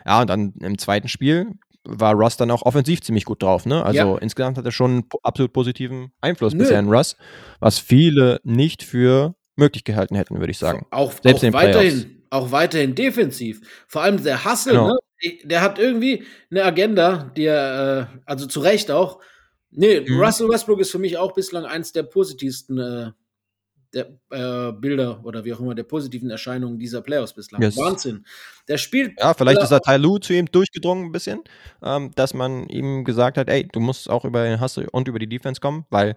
Ja, und dann im zweiten Spiel war Russ dann auch offensiv ziemlich gut drauf, ne? Also Ja. insgesamt hat er schon einen absolut positiven Einfluss Nö. bisher in Russ, was viele nicht für möglich gehalten hätten, würde ich sagen. Auch, Selbst auch in den Playoffs. Auch weiterhin defensiv. Vor allem der Hustle, Genau. ne? Der hat irgendwie eine Agenda, die er, äh, also zu Recht auch. Nee, Mhm. Russell Westbrook ist für mich auch bislang eins der positivsten, äh, der äh, Bilder oder wie auch immer der positiven Erscheinungen dieser Playoffs bislang. Yes. Wahnsinn. Der spielt. Ja, vielleicht ist da Tai Lu zu ihm durchgedrungen ein bisschen, ähm, dass man ihm gesagt hat, ey, du musst auch über den Hustle und über die Defense kommen, weil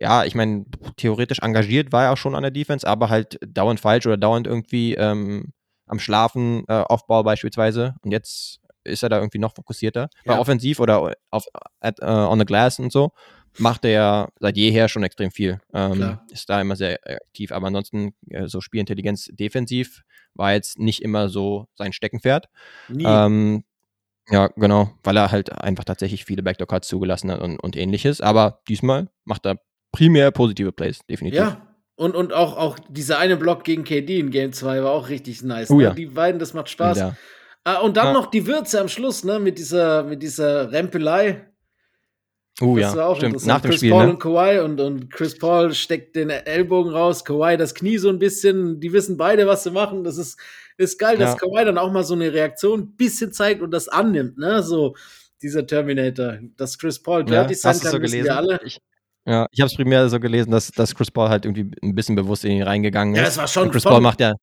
ja, ich meine, theoretisch engagiert war er auch schon an der Defense, aber halt dauernd falsch oder dauernd irgendwie ähm, am Schlafen, äh, Offball beispielsweise. Und jetzt ist er da irgendwie noch fokussierter. Bei Ja. offensiv oder auf, at, äh, on the glass und so macht er ja seit jeher schon extrem viel. Ähm, ist da immer sehr aktiv, aber ansonsten äh, so Spielintelligenz defensiv war jetzt nicht immer so sein Steckenpferd. Nie. Ähm, ja, genau, weil er halt einfach tatsächlich viele Backdoor-Cuts zugelassen hat und, und ähnliches. Aber diesmal macht er primär positive Plays, definitiv. Ja. Und, und auch, auch dieser eine Block gegen KD in Game 2 war auch richtig nice. Oh ne? ja. Die beiden, das macht Spaß. Ja. Ah, und dann Ja. noch die Würze am Schluss, ne, mit dieser, mit dieser Rempelei. Oh Das ja, war auch stimmt. interessant. Nach dem Chris Spiel, Paul ne? und Kawhi und, und Chris Paul steckt den Ellbogen raus, Kawhi das Knie so ein bisschen. Die wissen beide, was sie machen. Das ist, ist geil, dass Ja. Kawhi dann auch mal so eine Reaktion ein bisschen zeigt und das annimmt, ne? So dieser Terminator. Dass Chris Paul Ja, dirty sein hast du kann, so wissen gelesen? wir alle. Ich, ja, ich habe es primär so gelesen, dass, dass Chris Paul halt irgendwie ein bisschen bewusst in ihn reingegangen ist. Ja, es war schon Und Chris Paul macht ja,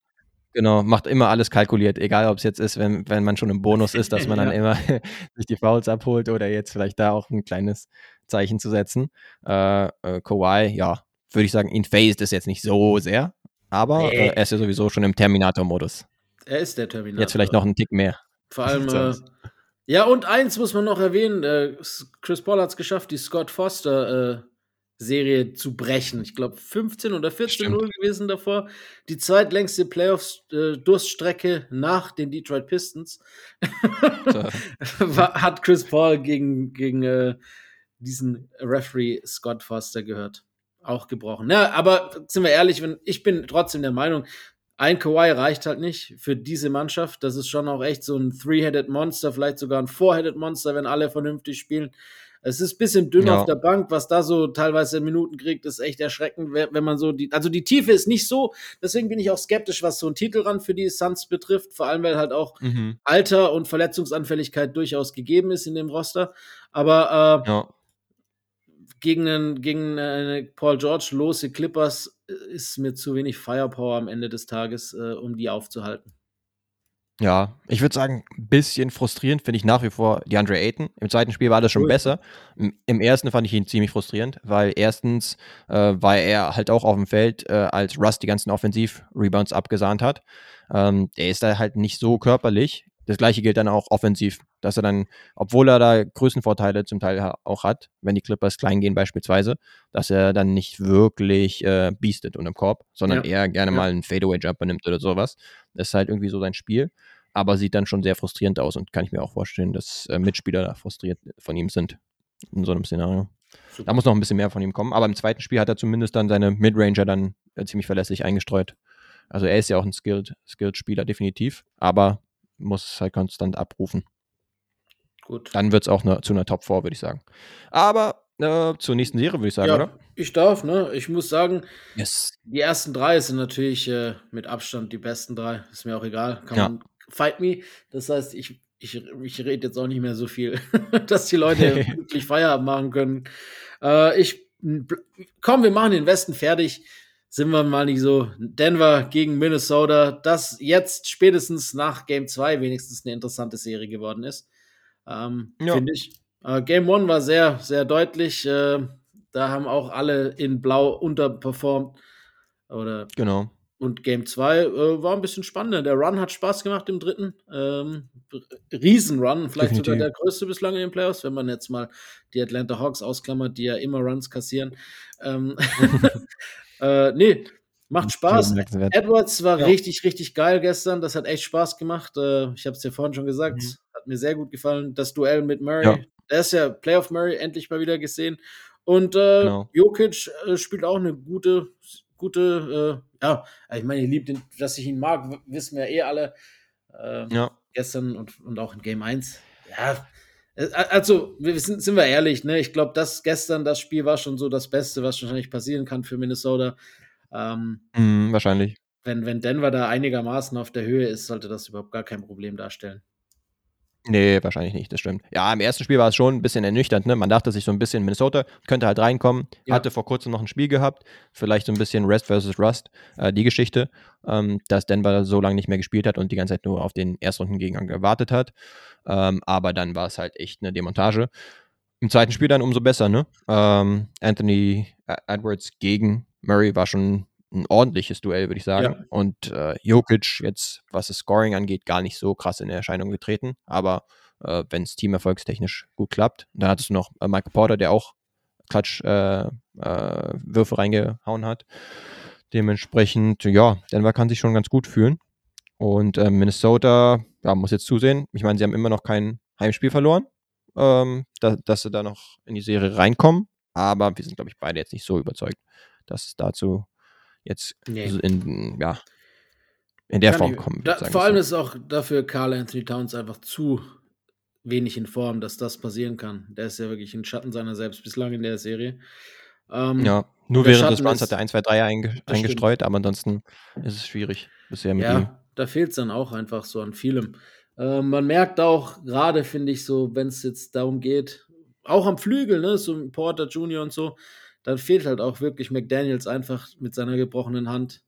genau, macht immer alles kalkuliert, egal ob es jetzt ist, wenn, wenn man schon im Bonus ist, dass man *laughs* dann immer *laughs* sich die Fouls abholt oder jetzt vielleicht da auch ein kleines Zeichen zu setzen. Äh, äh, Kawhi, ja, würde ich sagen, ihn phased es jetzt nicht so sehr, aber Nee. äh, er ist ja sowieso schon im Terminator-Modus. Er ist der Terminator. Jetzt vielleicht noch einen Tick mehr. Vor allem, *laughs* äh, ja, und eins muss man noch erwähnen: äh, Chris Paul hat es geschafft, die Scott Foster Serie zu brechen. Ich glaube, 15 oder 14 0 gewesen davor. Die zweitlängste Playoffs-Durststrecke nach den Detroit Pistons *laughs* hat Chris Paul gegen, gegen äh, diesen Referee Scott Foster gehört. Auch gebrochen. Ja, aber sind wir ehrlich, wenn, ich bin trotzdem der Meinung, ein Kawhi reicht halt nicht für diese Mannschaft. Das ist schon auch echt so ein Three-Headed Monster, vielleicht sogar ein Four-Headed Monster, wenn alle vernünftig spielen. Es ist ein bisschen dünn Ja. auf der Bank, was da so teilweise Minuten kriegt, ist echt erschreckend, wenn man so die, also die Tiefe ist nicht so, deswegen bin ich auch skeptisch, was so ein Titelrand für die Suns betrifft, vor allem weil halt auch Mhm. Alter und Verletzungsanfälligkeit durchaus gegeben ist in dem Roster. Aber äh, Ja. gegen, einen, gegen eine Paul George lose Clippers äh, ist mir zu wenig Firepower am Ende des Tages, äh, um die aufzuhalten. Ja, ich würde sagen, ein bisschen frustrierend finde ich nach wie vor DeAndre Ayton. Im zweiten Spiel war das schon Cool. besser. Im, Im ersten fand ich ihn ziemlich frustrierend, weil erstens äh, war er halt auch auf dem Feld, äh, als Russ die ganzen Offensiv-Rebounds abgesahnt hat. Ähm, der ist da halt nicht so körperlich. Das gleiche gilt dann auch offensiv, dass er dann, obwohl er da Größenvorteile zum Teil auch hat, wenn die Clippers klein gehen beispielsweise, dass er dann nicht wirklich äh, beastet und im Korb, sondern Ja. eher gerne Ja. mal einen Fadeaway-Jumper nimmt oder sowas. Ist halt irgendwie so sein Spiel, aber sieht dann schon sehr frustrierend aus und kann ich mir auch vorstellen, dass äh, Mitspieler da frustriert von ihm sind in so einem Szenario. Da muss noch ein bisschen mehr von ihm kommen, aber im zweiten Spiel hat er zumindest dann seine Midranger dann äh, ziemlich verlässlich eingestreut. Also er ist ja auch ein skilled, skilled Spieler definitiv, aber muss es halt konstant abrufen. Gut. Dann wird es auch ne, zu einer Top 4, würde ich sagen. Aber äh, zur nächsten Serie, würde ich sagen, ja, oder? ich darf, ne? Ich muss sagen, Yes. die ersten drei sind natürlich äh, mit Abstand die besten drei. Ist mir auch egal. Kann Ja. man fight me. Das heißt, ich, ich, ich rede jetzt auch nicht mehr so viel, *laughs* dass die Leute *laughs* wirklich Feierabend machen können. Äh, ich komm, wir machen den Westen fertig. Sind wir mal nicht so. Denver gegen Minnesota, das jetzt spätestens nach Game 2 wenigstens eine interessante Serie geworden ist. Ähm, Ja. Finde ich. Äh, Game 1 war sehr, sehr deutlich. Äh, da haben auch alle in Blau unterperformt. Oder Genau. und Game 2 äh, war ein bisschen spannender. Der Run hat Spaß gemacht im dritten. Ähm, Riesenrun, vielleicht sogar Definitiv. der größte bislang in den Playoffs, wenn man jetzt mal die Atlanta Hawks ausklammert, die ja immer Runs kassieren. Ähm, *laughs* äh, nee, macht Spaß. Edwards war Ja. richtig, richtig geil gestern. Das hat echt Spaß gemacht. Äh, ich habe es dir vorhin schon gesagt. Mhm. Hat mir sehr gut gefallen. Das Duell mit Murray. Ja. Der ist ja Playoff Murray endlich mal wieder gesehen. Und äh, Genau. Jokic äh, spielt auch eine gute, gute, äh, ja, ich meine, ihr liebt ihn, dass ich ihn mag, wissen wir eh alle. Äh, Ja. Gestern und, und auch in Game 1. Ja, äh, also, wir sind, sind wir ehrlich, ne? Ich glaube, das gestern, das Spiel war schon so das Beste, was wahrscheinlich passieren kann für Minnesota. Ähm, Mhm, wahrscheinlich. wenn, wenn Denver da einigermaßen auf der Höhe ist, sollte das überhaupt gar kein Problem darstellen. Nee, wahrscheinlich nicht, das stimmt. Ja, im ersten Spiel war es schon ein bisschen ernüchternd, ne? Man dachte sich so ein bisschen, Minnesota könnte halt reinkommen, ja. hatte vor kurzem noch ein Spiel gehabt, vielleicht so ein bisschen Rest versus Rust, äh, die Geschichte, ähm, dass Denver so lange nicht mehr gespielt hat und die ganze Zeit nur auf den Erstrunden-Gegengang gewartet hat. Ähm, aber dann war es halt echt eine Demontage. Im zweiten Spiel dann umso besser, ne? Ähm, Anthony Edwards gegen Murray war schon ein ordentliches Duell, würde ich sagen. Ja. Und äh, Jokic jetzt, was das Scoring angeht, gar nicht so krass in Erscheinung getreten. Aber äh, wenn es teamerfolgstechnisch gut klappt, dann hattest du noch äh, Michael Porter, der auch Klatsch-Würfe äh, äh, reingehauen hat. Dementsprechend, ja, Denver kann sich schon ganz gut fühlen. Und äh, Minnesota, ja, muss jetzt zusehen. Ich meine, sie haben immer noch kein Heimspiel verloren, ähm, da, dass sie da noch in die Serie reinkommen. Aber wir sind, glaube ich, beide jetzt nicht so überzeugt, dass es dazu jetzt nee. in, ja, in der Kann Form kommen. Da, vor allem so. ist auch dafür Carl Anthony Towns einfach zu wenig in Form, dass das passieren kann. Der ist ja wirklich ein Schatten seiner selbst bislang in der Serie. Ähm, ja, nur während Schatten des Runs hat er ein, zwei, drei einge eingestreut, aber ansonsten ist es schwierig bisher mit ja, ihm. da fehlt es dann auch einfach so an vielem. Äh, man merkt auch, gerade finde ich so, wenn es jetzt darum geht, auch am Flügel, ne, so Porter Junior und so, dann fehlt halt auch wirklich McDaniels einfach mit seiner gebrochenen Hand.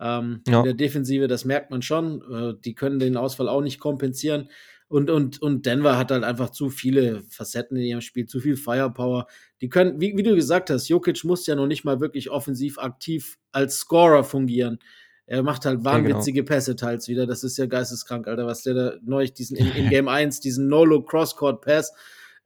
Ähm, ja. In der Defensive, das merkt man schon. Äh, die können den Ausfall auch nicht kompensieren. Und, und, und Denver hat halt einfach zu viele Facetten in ihrem Spiel, zu viel Firepower. Die können, wie, wie du gesagt hast, Jokic muss ja noch nicht mal wirklich offensiv aktiv als Scorer fungieren. Er macht halt wahnwitzige ja, genau. Pässe teils wieder. Das ist ja geisteskrank, Alter, was der da neulich diesen *laughs* in, in Game 1, diesen No-Look Crosscourt Pass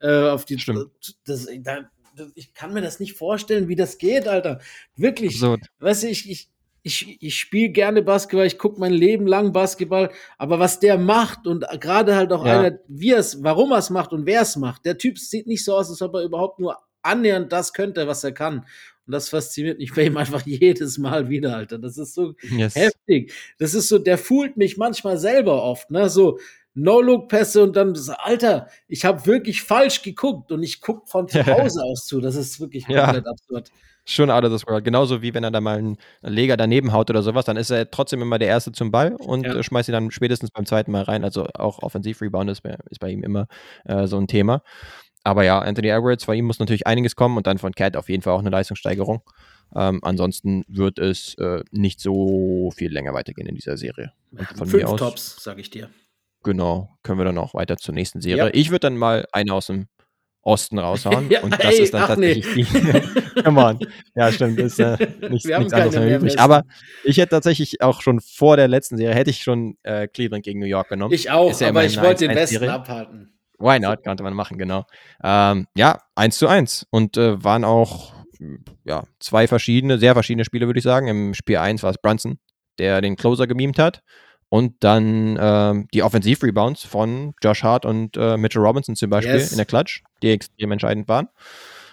äh, auf die. Stimmt. Das, da, ich kann mir das nicht vorstellen, wie das geht, Alter. Wirklich. Absurd. Weißt du, ich, ich, ich, ich spiele gerne Basketball, ich gucke mein Leben lang Basketball, aber was der macht und gerade halt auch ja. einer, wie es, warum er es macht und wer es macht, der Typ sieht nicht so aus, als ob er überhaupt nur annähernd das könnte, was er kann. Und das fasziniert mich bei ihm *laughs* einfach jedes Mal wieder, Alter. Das ist so yes. heftig. Das ist so, der fühlt mich manchmal selber oft, ne? So, No-Look-Pässe und dann Alter, ich habe wirklich falsch geguckt und ich gucke von zu *laughs* Hause aus zu. Das ist wirklich komplett ja. absurd. Schon out of this world. Genauso wie wenn er da mal einen Leger daneben haut oder sowas, dann ist er trotzdem immer der Erste zum Ball und ja. schmeißt ihn dann spätestens beim zweiten Mal rein. Also auch Offensiv-Rebound ist, ist, bei ihm immer äh, so ein Thema. Aber ja, Anthony Edwards, bei ihm muss natürlich einiges kommen und dann von Cat auf jeden Fall auch eine Leistungssteigerung. Ähm, ansonsten wird es äh, nicht so viel länger weitergehen in dieser Serie. Von Fünf mir aus, Tops, sag ich dir. Genau, können wir dann auch weiter zur nächsten Serie. Ja. Ich würde dann mal eine aus dem Osten raushauen. *laughs* ja, und das ey, ist dann tatsächlich nee. die. *laughs* Come on. Ja, stimmt. Ist äh, nicht, nichts anderes mehr übrig. Aber ich hätte tatsächlich auch schon vor der letzten Serie, hätte ich schon äh, Cleveland gegen New York genommen. Ich auch, ja aber ich wollte den Westen abhalten. Why not? Konnte man machen, genau. Ähm, ja, 1 zu 1. Und äh, waren auch ja, zwei verschiedene, sehr verschiedene Spiele, würde ich sagen. Im Spiel 1 war es Brunson, der den Closer gemimt hat. Und dann ähm, die Offensiv-Rebounds von Josh Hart und äh, Mitchell Robinson zum Beispiel yes. in der Clutch, die extrem entscheidend waren.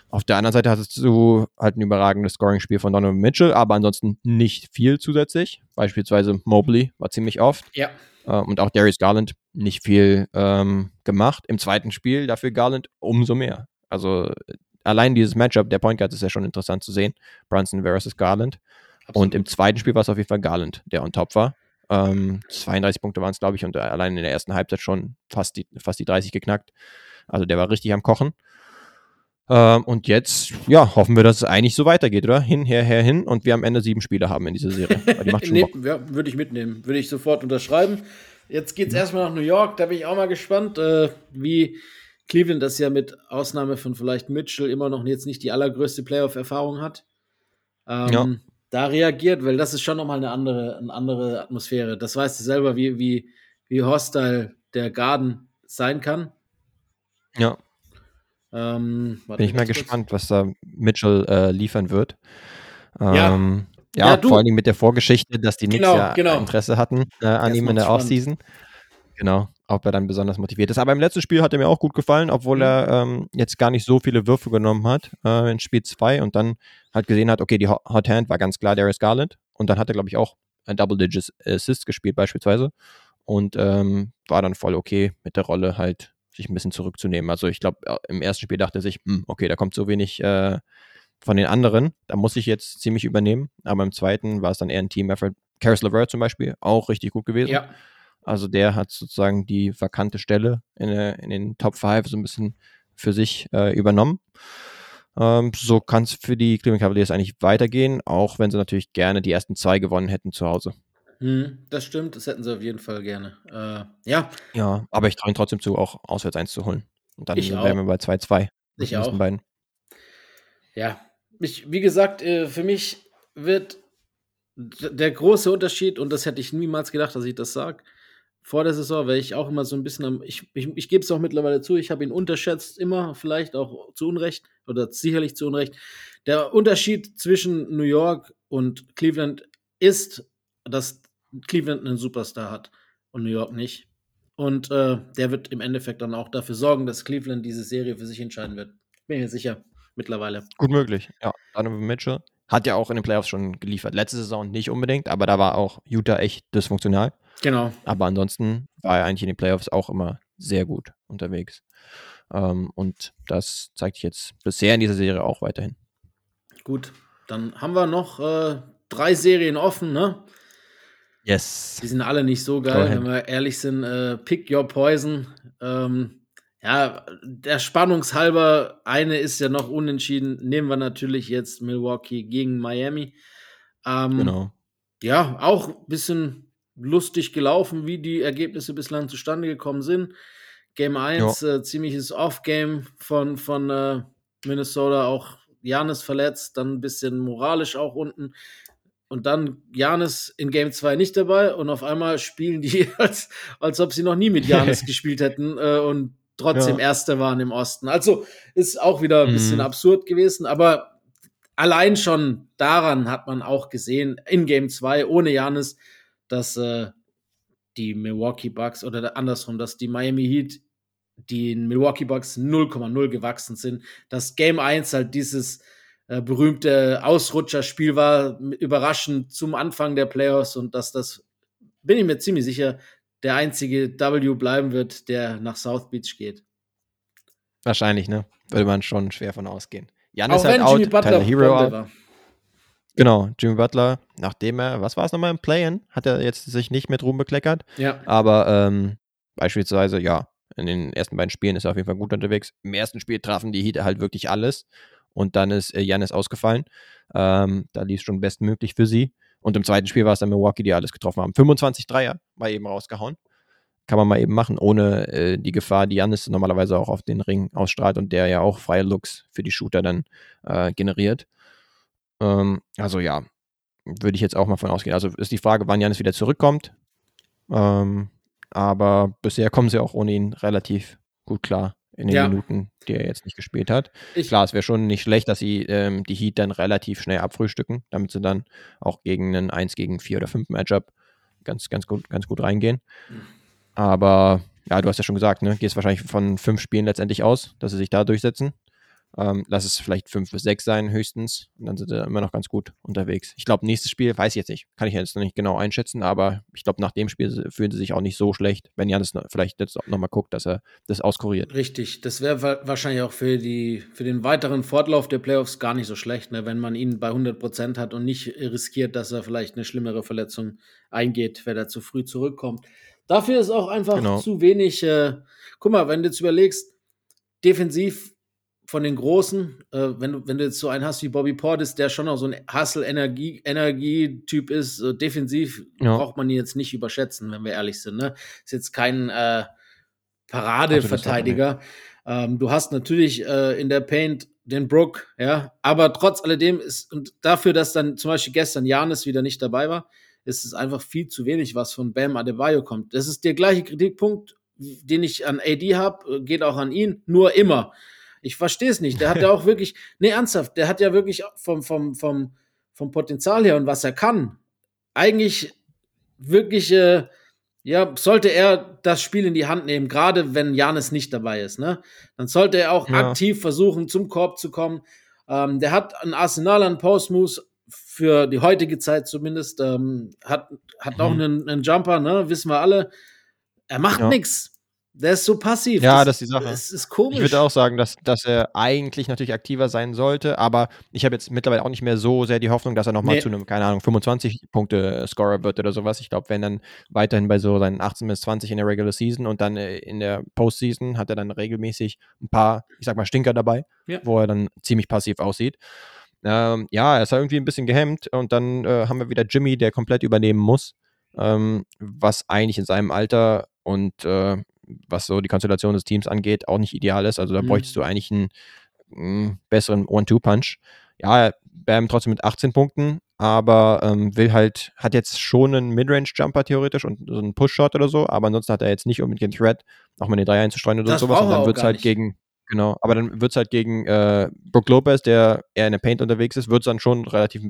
Auf der anderen Seite hattest du halt ein überragendes Scoring-Spiel von Donovan Mitchell, aber ansonsten nicht viel zusätzlich. Beispielsweise Mobley war ziemlich oft. Ja. Äh, und auch Darius Garland nicht viel ähm, gemacht. Im zweiten Spiel dafür Garland umso mehr. Also allein dieses Matchup der Point Guard ist ja schon interessant zu sehen. Brunson versus Garland. Absolut. Und im zweiten Spiel war es auf jeden Fall Garland, der on top war. Ähm, 32 Punkte waren es, glaube ich, und allein in der ersten Halbzeit schon fast die, fast die 30 geknackt. Also der war richtig am Kochen. Ähm, und jetzt, ja, hoffen wir, dass es eigentlich so weitergeht, oder? Hin, her, her, hin und wir am Ende sieben Spiele haben in dieser Serie. Die macht *laughs* schon nee, ja, würde ich mitnehmen, würde ich sofort unterschreiben. Jetzt geht es mhm. erstmal nach New York, da bin ich auch mal gespannt, äh, wie Cleveland das ja mit Ausnahme von vielleicht Mitchell immer noch jetzt nicht die allergrößte Playoff-Erfahrung hat. Ähm, ja da reagiert, weil das ist schon nochmal eine andere, eine andere Atmosphäre. Das weißt du selber, wie, wie, wie hostile der Garden sein kann. Ja. Ähm, Bin ich mal gespannt, was da Mitchell äh, liefern wird. Ähm, ja, ja, ja vor allem mit der Vorgeschichte, dass die Knicks genau, ja genau. Interesse hatten äh, an ihm in der Offseason. Genau ob er dann besonders motiviert ist. Aber im letzten Spiel hat er mir auch gut gefallen, obwohl mhm. er ähm, jetzt gar nicht so viele Würfe genommen hat äh, in Spiel 2 und dann halt gesehen hat, okay, die Hot Hand war ganz klar Darius Garland und dann hat er, glaube ich, auch ein Double-Digit Assist gespielt beispielsweise und ähm, war dann voll okay mit der Rolle halt sich ein bisschen zurückzunehmen. Also ich glaube, äh, im ersten Spiel dachte er sich, hm, okay, da kommt so wenig äh, von den anderen, da muss ich jetzt ziemlich übernehmen. Aber im zweiten war es dann eher ein Team-Effort. Caris LeVert zum Beispiel, auch richtig gut gewesen. Ja. Also der hat sozusagen die vakante Stelle in, in den Top 5 so ein bisschen für sich äh, übernommen. Ähm, so kann es für die Cleveland Cavaliers eigentlich weitergehen, auch wenn sie natürlich gerne die ersten zwei gewonnen hätten zu Hause. Hm, das stimmt, das hätten sie auf jeden Fall gerne. Äh, ja. Ja, aber ich traue ihnen trotzdem zu, auch auswärts eins zu holen. Und dann Ich wären wir bei 2-2. Ich auch. Beiden. Ja, ich, wie gesagt, äh, für mich wird der große Unterschied, und das hätte ich niemals gedacht, dass ich das sage, vor der Saison wäre ich auch immer so ein bisschen am, ich, ich, ich gebe es auch mittlerweile zu, ich habe ihn unterschätzt, immer, vielleicht auch zu Unrecht, oder sicherlich zu Unrecht. Der Unterschied zwischen New York und Cleveland ist, dass Cleveland einen Superstar hat und New York nicht. Und äh, der wird im Endeffekt dann auch dafür sorgen, dass Cleveland diese Serie für sich entscheiden wird. Bin mir sicher, mittlerweile. Gut möglich, ja. Donovan Mitchell hat ja auch in den Playoffs schon geliefert. Letzte Saison nicht unbedingt, aber da war auch Utah echt dysfunktional. Genau. Aber ansonsten war er eigentlich in den Playoffs auch immer sehr gut unterwegs. Ähm, und das zeigt sich jetzt bisher in dieser Serie auch weiterhin. Gut, dann haben wir noch äh, drei Serien offen, ne? Yes. Die sind alle nicht so geil, wenn wir ehrlich sind. Äh, pick your poison. Ähm, ja, der Spannungshalber, eine ist ja noch unentschieden. Nehmen wir natürlich jetzt Milwaukee gegen Miami. Ähm, Genau. Ja, auch ein bisschen lustig gelaufen, wie die Ergebnisse bislang zustande gekommen sind. Game 1, äh, ziemliches Off-Game von, von äh, Minnesota, auch Janis verletzt, dann ein bisschen moralisch auch unten. Und dann Janis in Game 2 nicht dabei und auf einmal spielen die, *laughs* als, als ob sie noch nie mit Janis *laughs* gespielt hätten äh, und trotzdem Ja. Erster waren im Osten. Also ist auch wieder ein bisschen Mhm. absurd gewesen, aber allein schon daran hat man auch gesehen, in Game 2 ohne Janis, dass äh, die Milwaukee Bucks oder andersrum, dass die Miami Heat den Milwaukee Bucks 0,0 gewachsen sind. Dass Game 1 halt dieses äh, berühmte Ausrutscherspiel war, überraschend zum Anfang der Playoffs und dass das, bin ich mir ziemlich sicher, der einzige W bleiben wird, der nach South Beach geht. Wahrscheinlich, ne? Würde man schon schwer von ausgehen. Jan Auch ist halt wenn out, Jimmy Butler Tyler Hero out. war. Genau, Jimmy Butler, nachdem er, was war es nochmal im Play-In, hat er jetzt sich nicht mit Ruhm bekleckert. Ja, Aber ähm, beispielsweise, ja, in den ersten beiden Spielen ist er auf jeden Fall gut unterwegs. Im ersten Spiel trafen die Heat halt wirklich alles. Und dann ist äh, Janis ausgefallen. Ähm, da lief es schon bestmöglich für sie. Und im zweiten Spiel war es dann Milwaukee, die alles getroffen haben. 25 Dreier mal eben rausgehauen. Kann man mal eben machen, ohne äh, die Gefahr, die Janis normalerweise auch auf den Ring ausstrahlt und der ja auch freie Looks für die Shooter dann äh, generiert. Ähm, also ja, würde ich jetzt auch mal von ausgehen. Also ist die Frage, wann Janis wieder zurückkommt. Ähm, aber bisher kommen sie auch ohne ihn relativ gut klar in den Ja. Minuten, die er jetzt nicht gespielt hat. ich, Klar, es wäre schon nicht schlecht, dass sie ähm, die Heat dann relativ schnell abfrühstücken, damit sie dann auch gegen einen 1 gegen 4 oder 5 Matchup ganz, ganz gut, ganz gut reingehen. Aber ja, du hast ja schon gesagt, ne, gehst wahrscheinlich von fünf Spielen letztendlich aus, dass sie sich da durchsetzen. Ähm, lass es vielleicht fünf bis sechs sein, höchstens. Und dann sind sie immer noch ganz gut unterwegs. Ich glaube, nächstes Spiel, weiß ich jetzt nicht, kann ich jetzt noch nicht genau einschätzen, aber ich glaube, nach dem Spiel fühlen sie sich auch nicht so schlecht, wenn Janis vielleicht jetzt nochmal guckt, dass er das auskuriert. Richtig, das wäre wa wahrscheinlich auch für, die, für den weiteren Fortlauf der Playoffs gar nicht so schlecht, ne, wenn man ihn bei 100% hat und nicht riskiert, dass er vielleicht eine schlimmere Verletzung eingeht, wenn er zu früh zurückkommt. Dafür ist auch einfach Genau. zu wenig. Äh, guck mal, wenn du jetzt überlegst, defensiv von den Großen, äh, wenn, du, wenn du jetzt so einen hast wie Bobby Portis, der schon auch so ein Hustle-Energie-Typ ist, äh, defensiv Ja. braucht man ihn jetzt nicht überschätzen, wenn wir ehrlich sind. Ne? Ist jetzt kein äh, Paradeverteidiger. Ähm, du hast natürlich äh, in der Paint den Brook, ja, aber trotz alledem ist, und dafür, dass dann zum Beispiel gestern Janis wieder nicht dabei war, ist es einfach viel zu wenig, was von Bam Adebayo kommt. Das ist der gleiche Kritikpunkt, den ich an AD habe, geht auch an ihn, nur immer. Ich verstehe es nicht. Der hat ja auch wirklich, *laughs* nee, ernsthaft, der hat ja wirklich vom, vom, vom, vom Potenzial her und was er kann, eigentlich wirklich, äh, ja, sollte er das Spiel in die Hand nehmen, gerade wenn Janis nicht dabei ist, ne? Dann sollte er auch Ja. aktiv versuchen, zum Korb zu kommen. Ähm, der hat ein Arsenal an Post-Moves für die heutige Zeit zumindest. Ähm, hat hat auch Mhm. einen, einen Jumper, ne? Wissen wir alle. Er macht Ja. nix. Der ist so passiv. Ja, das, das ist die Sache. Das ist komisch. Ich würde auch sagen, dass, dass er eigentlich natürlich aktiver sein sollte, aber ich habe jetzt mittlerweile auch nicht mehr so sehr die Hoffnung, dass er nochmal nee. zu einem, keine Ahnung, 25-Punkte-Scorer wird oder sowas. Ich glaube, wenn dann weiterhin bei so seinen 18 bis 20 in der Regular Season und dann äh, in der Postseason hat er dann regelmäßig ein paar, ich sag mal, Stinker dabei, ja. wo er dann ziemlich passiv aussieht. Ähm, ja, er ist irgendwie ein bisschen gehemmt und dann äh, haben wir wieder Jimmy, der komplett übernehmen muss, ähm, was eigentlich in seinem Alter und äh, was so die Konstellation des Teams angeht, auch nicht ideal ist. Also da mhm. bräuchtest du eigentlich einen, einen mm, besseren One-Two-Punch. Ja, Bam trotzdem mit 18 Punkten, aber ähm, will halt, hat jetzt schon einen Midrange-Jumper theoretisch und so einen Push-Shot oder so, aber ansonsten hat er jetzt nicht unbedingt den Threat, auch mal den Dreier einzustreuen oder das sowas. Und dann wird es halt nicht. gegen, genau, aber dann wird es halt gegen äh, Brook Lopez, der eher in der Paint unterwegs ist, wird es dann schon relativ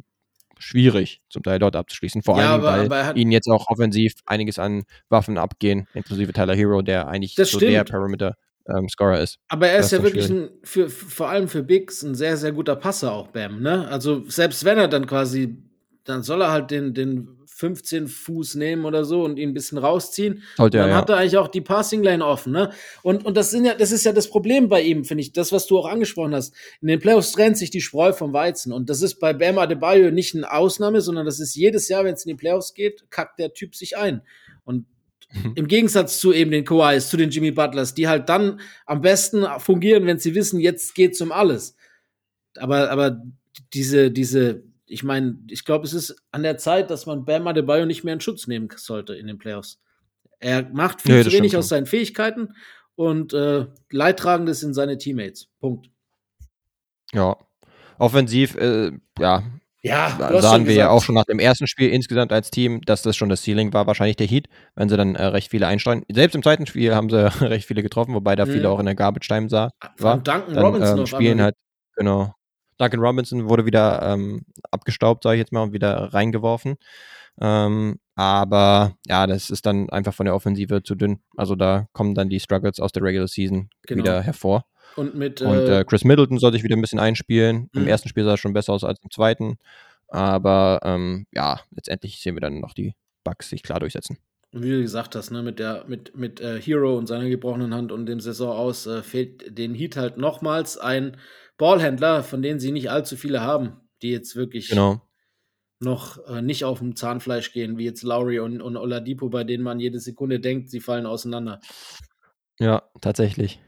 schwierig, zum Teil dort abzuschließen. Vor ja, allem, aber, weil aber ihnen jetzt auch offensiv einiges an Waffen abgehen, inklusive Tyler Hero, der eigentlich so stimmt. der Parameter ähm, Scorer ist. Aber er ist ja wirklich ein, für, vor allem für Bigs ein sehr, sehr guter Passer auch, Bam. Ne? Also selbst wenn er dann quasi, dann soll er halt den, den 15 Fuß nehmen oder so und ihn ein bisschen rausziehen. Sollte dann er, hat er eigentlich auch die Passing Lane offen, ne? Und, und das sind ja, das ist ja das Problem bei ihm, finde ich. Das, was du auch angesprochen hast. In den Playoffs trennt sich die Spreu vom Weizen. Und das ist bei Bam Adebayo nicht eine Ausnahme, sondern das ist jedes Jahr, wenn es in die Playoffs geht, kackt der Typ sich ein. Und mhm. im Gegensatz zu eben den Kawhis, zu den Jimmy Butlers, die halt dann am besten fungieren, wenn sie wissen, jetzt geht's um alles. Aber, aber diese, diese, ich meine, ich glaube, es ist an der Zeit, dass man Bam Adebayo nicht mehr in Schutz nehmen sollte in den Playoffs. Er macht viel nee, zu wenig aus seinen Fähigkeiten und äh, Leidtragendes sind seine Teammates. Punkt. Ja. Offensiv, äh, ja. Ja, sahen wir ja auch schon nach dem ersten Spiel insgesamt als Team, dass das schon das Ceiling war, wahrscheinlich der Heat, wenn sie dann äh, recht viele einstreuen. Selbst im zweiten Spiel haben sie *laughs* recht viele getroffen, wobei da mhm. viele auch in der Garbage Time sah. War. Duncan dann, Robinson ähm, spielen halt, genau. Duncan Robinson wurde wieder ähm, abgestaubt, sage ich jetzt mal, und wieder reingeworfen. Ähm, aber ja, das ist dann einfach von der Offensive zu dünn. Also da kommen dann die Struggles aus der Regular Season genau. wieder hervor. Und mit und, äh, äh Chris Middleton soll sich wieder ein bisschen einspielen. Im mhm. ersten Spiel sah es schon besser aus als im zweiten. Aber ähm, ja, letztendlich sehen wir dann noch die Bugs sich klar durchsetzen. Wie du gesagt hast, ne, mit der mit, mit äh, Hero und seiner gebrochenen Hand und dem Saison aus äh, fehlt den Heat halt nochmals ein Ballhändler, von denen sie nicht allzu viele haben, die jetzt wirklich genau. noch äh, nicht auf dem Zahnfleisch gehen, wie jetzt Lowry und, und Oladipo, bei denen man jede Sekunde denkt, sie fallen auseinander. Ja, tatsächlich.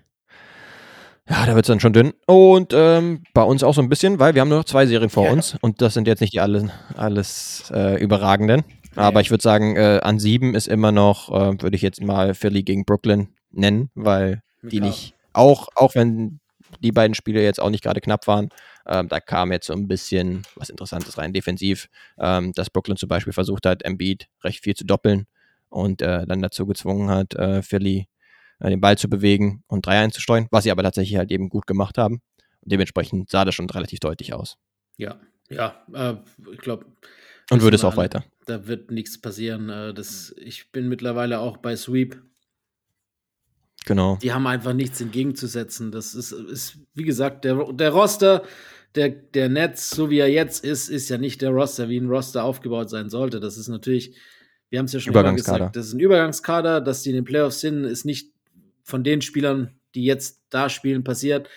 Ja, da wird es dann schon dünn. Und ähm, bei uns auch so ein bisschen, weil wir haben nur noch zwei Serien vor ja. uns und das sind jetzt nicht die alle, alles äh, überragenden. Aber ich würde sagen, äh, an sieben ist immer noch, äh, würde ich jetzt mal Philly gegen Brooklyn nennen, weil die nicht, auch, auch wenn die beiden Spiele jetzt auch nicht gerade knapp waren. Ähm, da kam jetzt so ein bisschen was Interessantes rein, defensiv, ähm, dass Brooklyn zum Beispiel versucht hat, Embiid recht viel zu doppeln und äh, dann dazu gezwungen hat, äh, Philly äh, den Ball zu bewegen und drei einzusteuern, was sie aber tatsächlich halt eben gut gemacht haben. Und dementsprechend sah das schon relativ deutlich aus. Ja, ja, äh, ich glaube. Und würde es auch weiter. Da wird nichts passieren. Äh, das, ich bin mittlerweile auch bei Sweep Genau. Die haben einfach nichts entgegenzusetzen. Das ist, ist wie gesagt, der, der Roster, der, der Netz, so wie er jetzt ist, ist ja nicht der Roster, wie ein Roster aufgebaut sein sollte. Das ist natürlich, wir haben es ja schon gesagt, das ist ein Übergangskader, dass die in den Playoffs sind, ist nicht von den Spielern, die jetzt da spielen, passiert.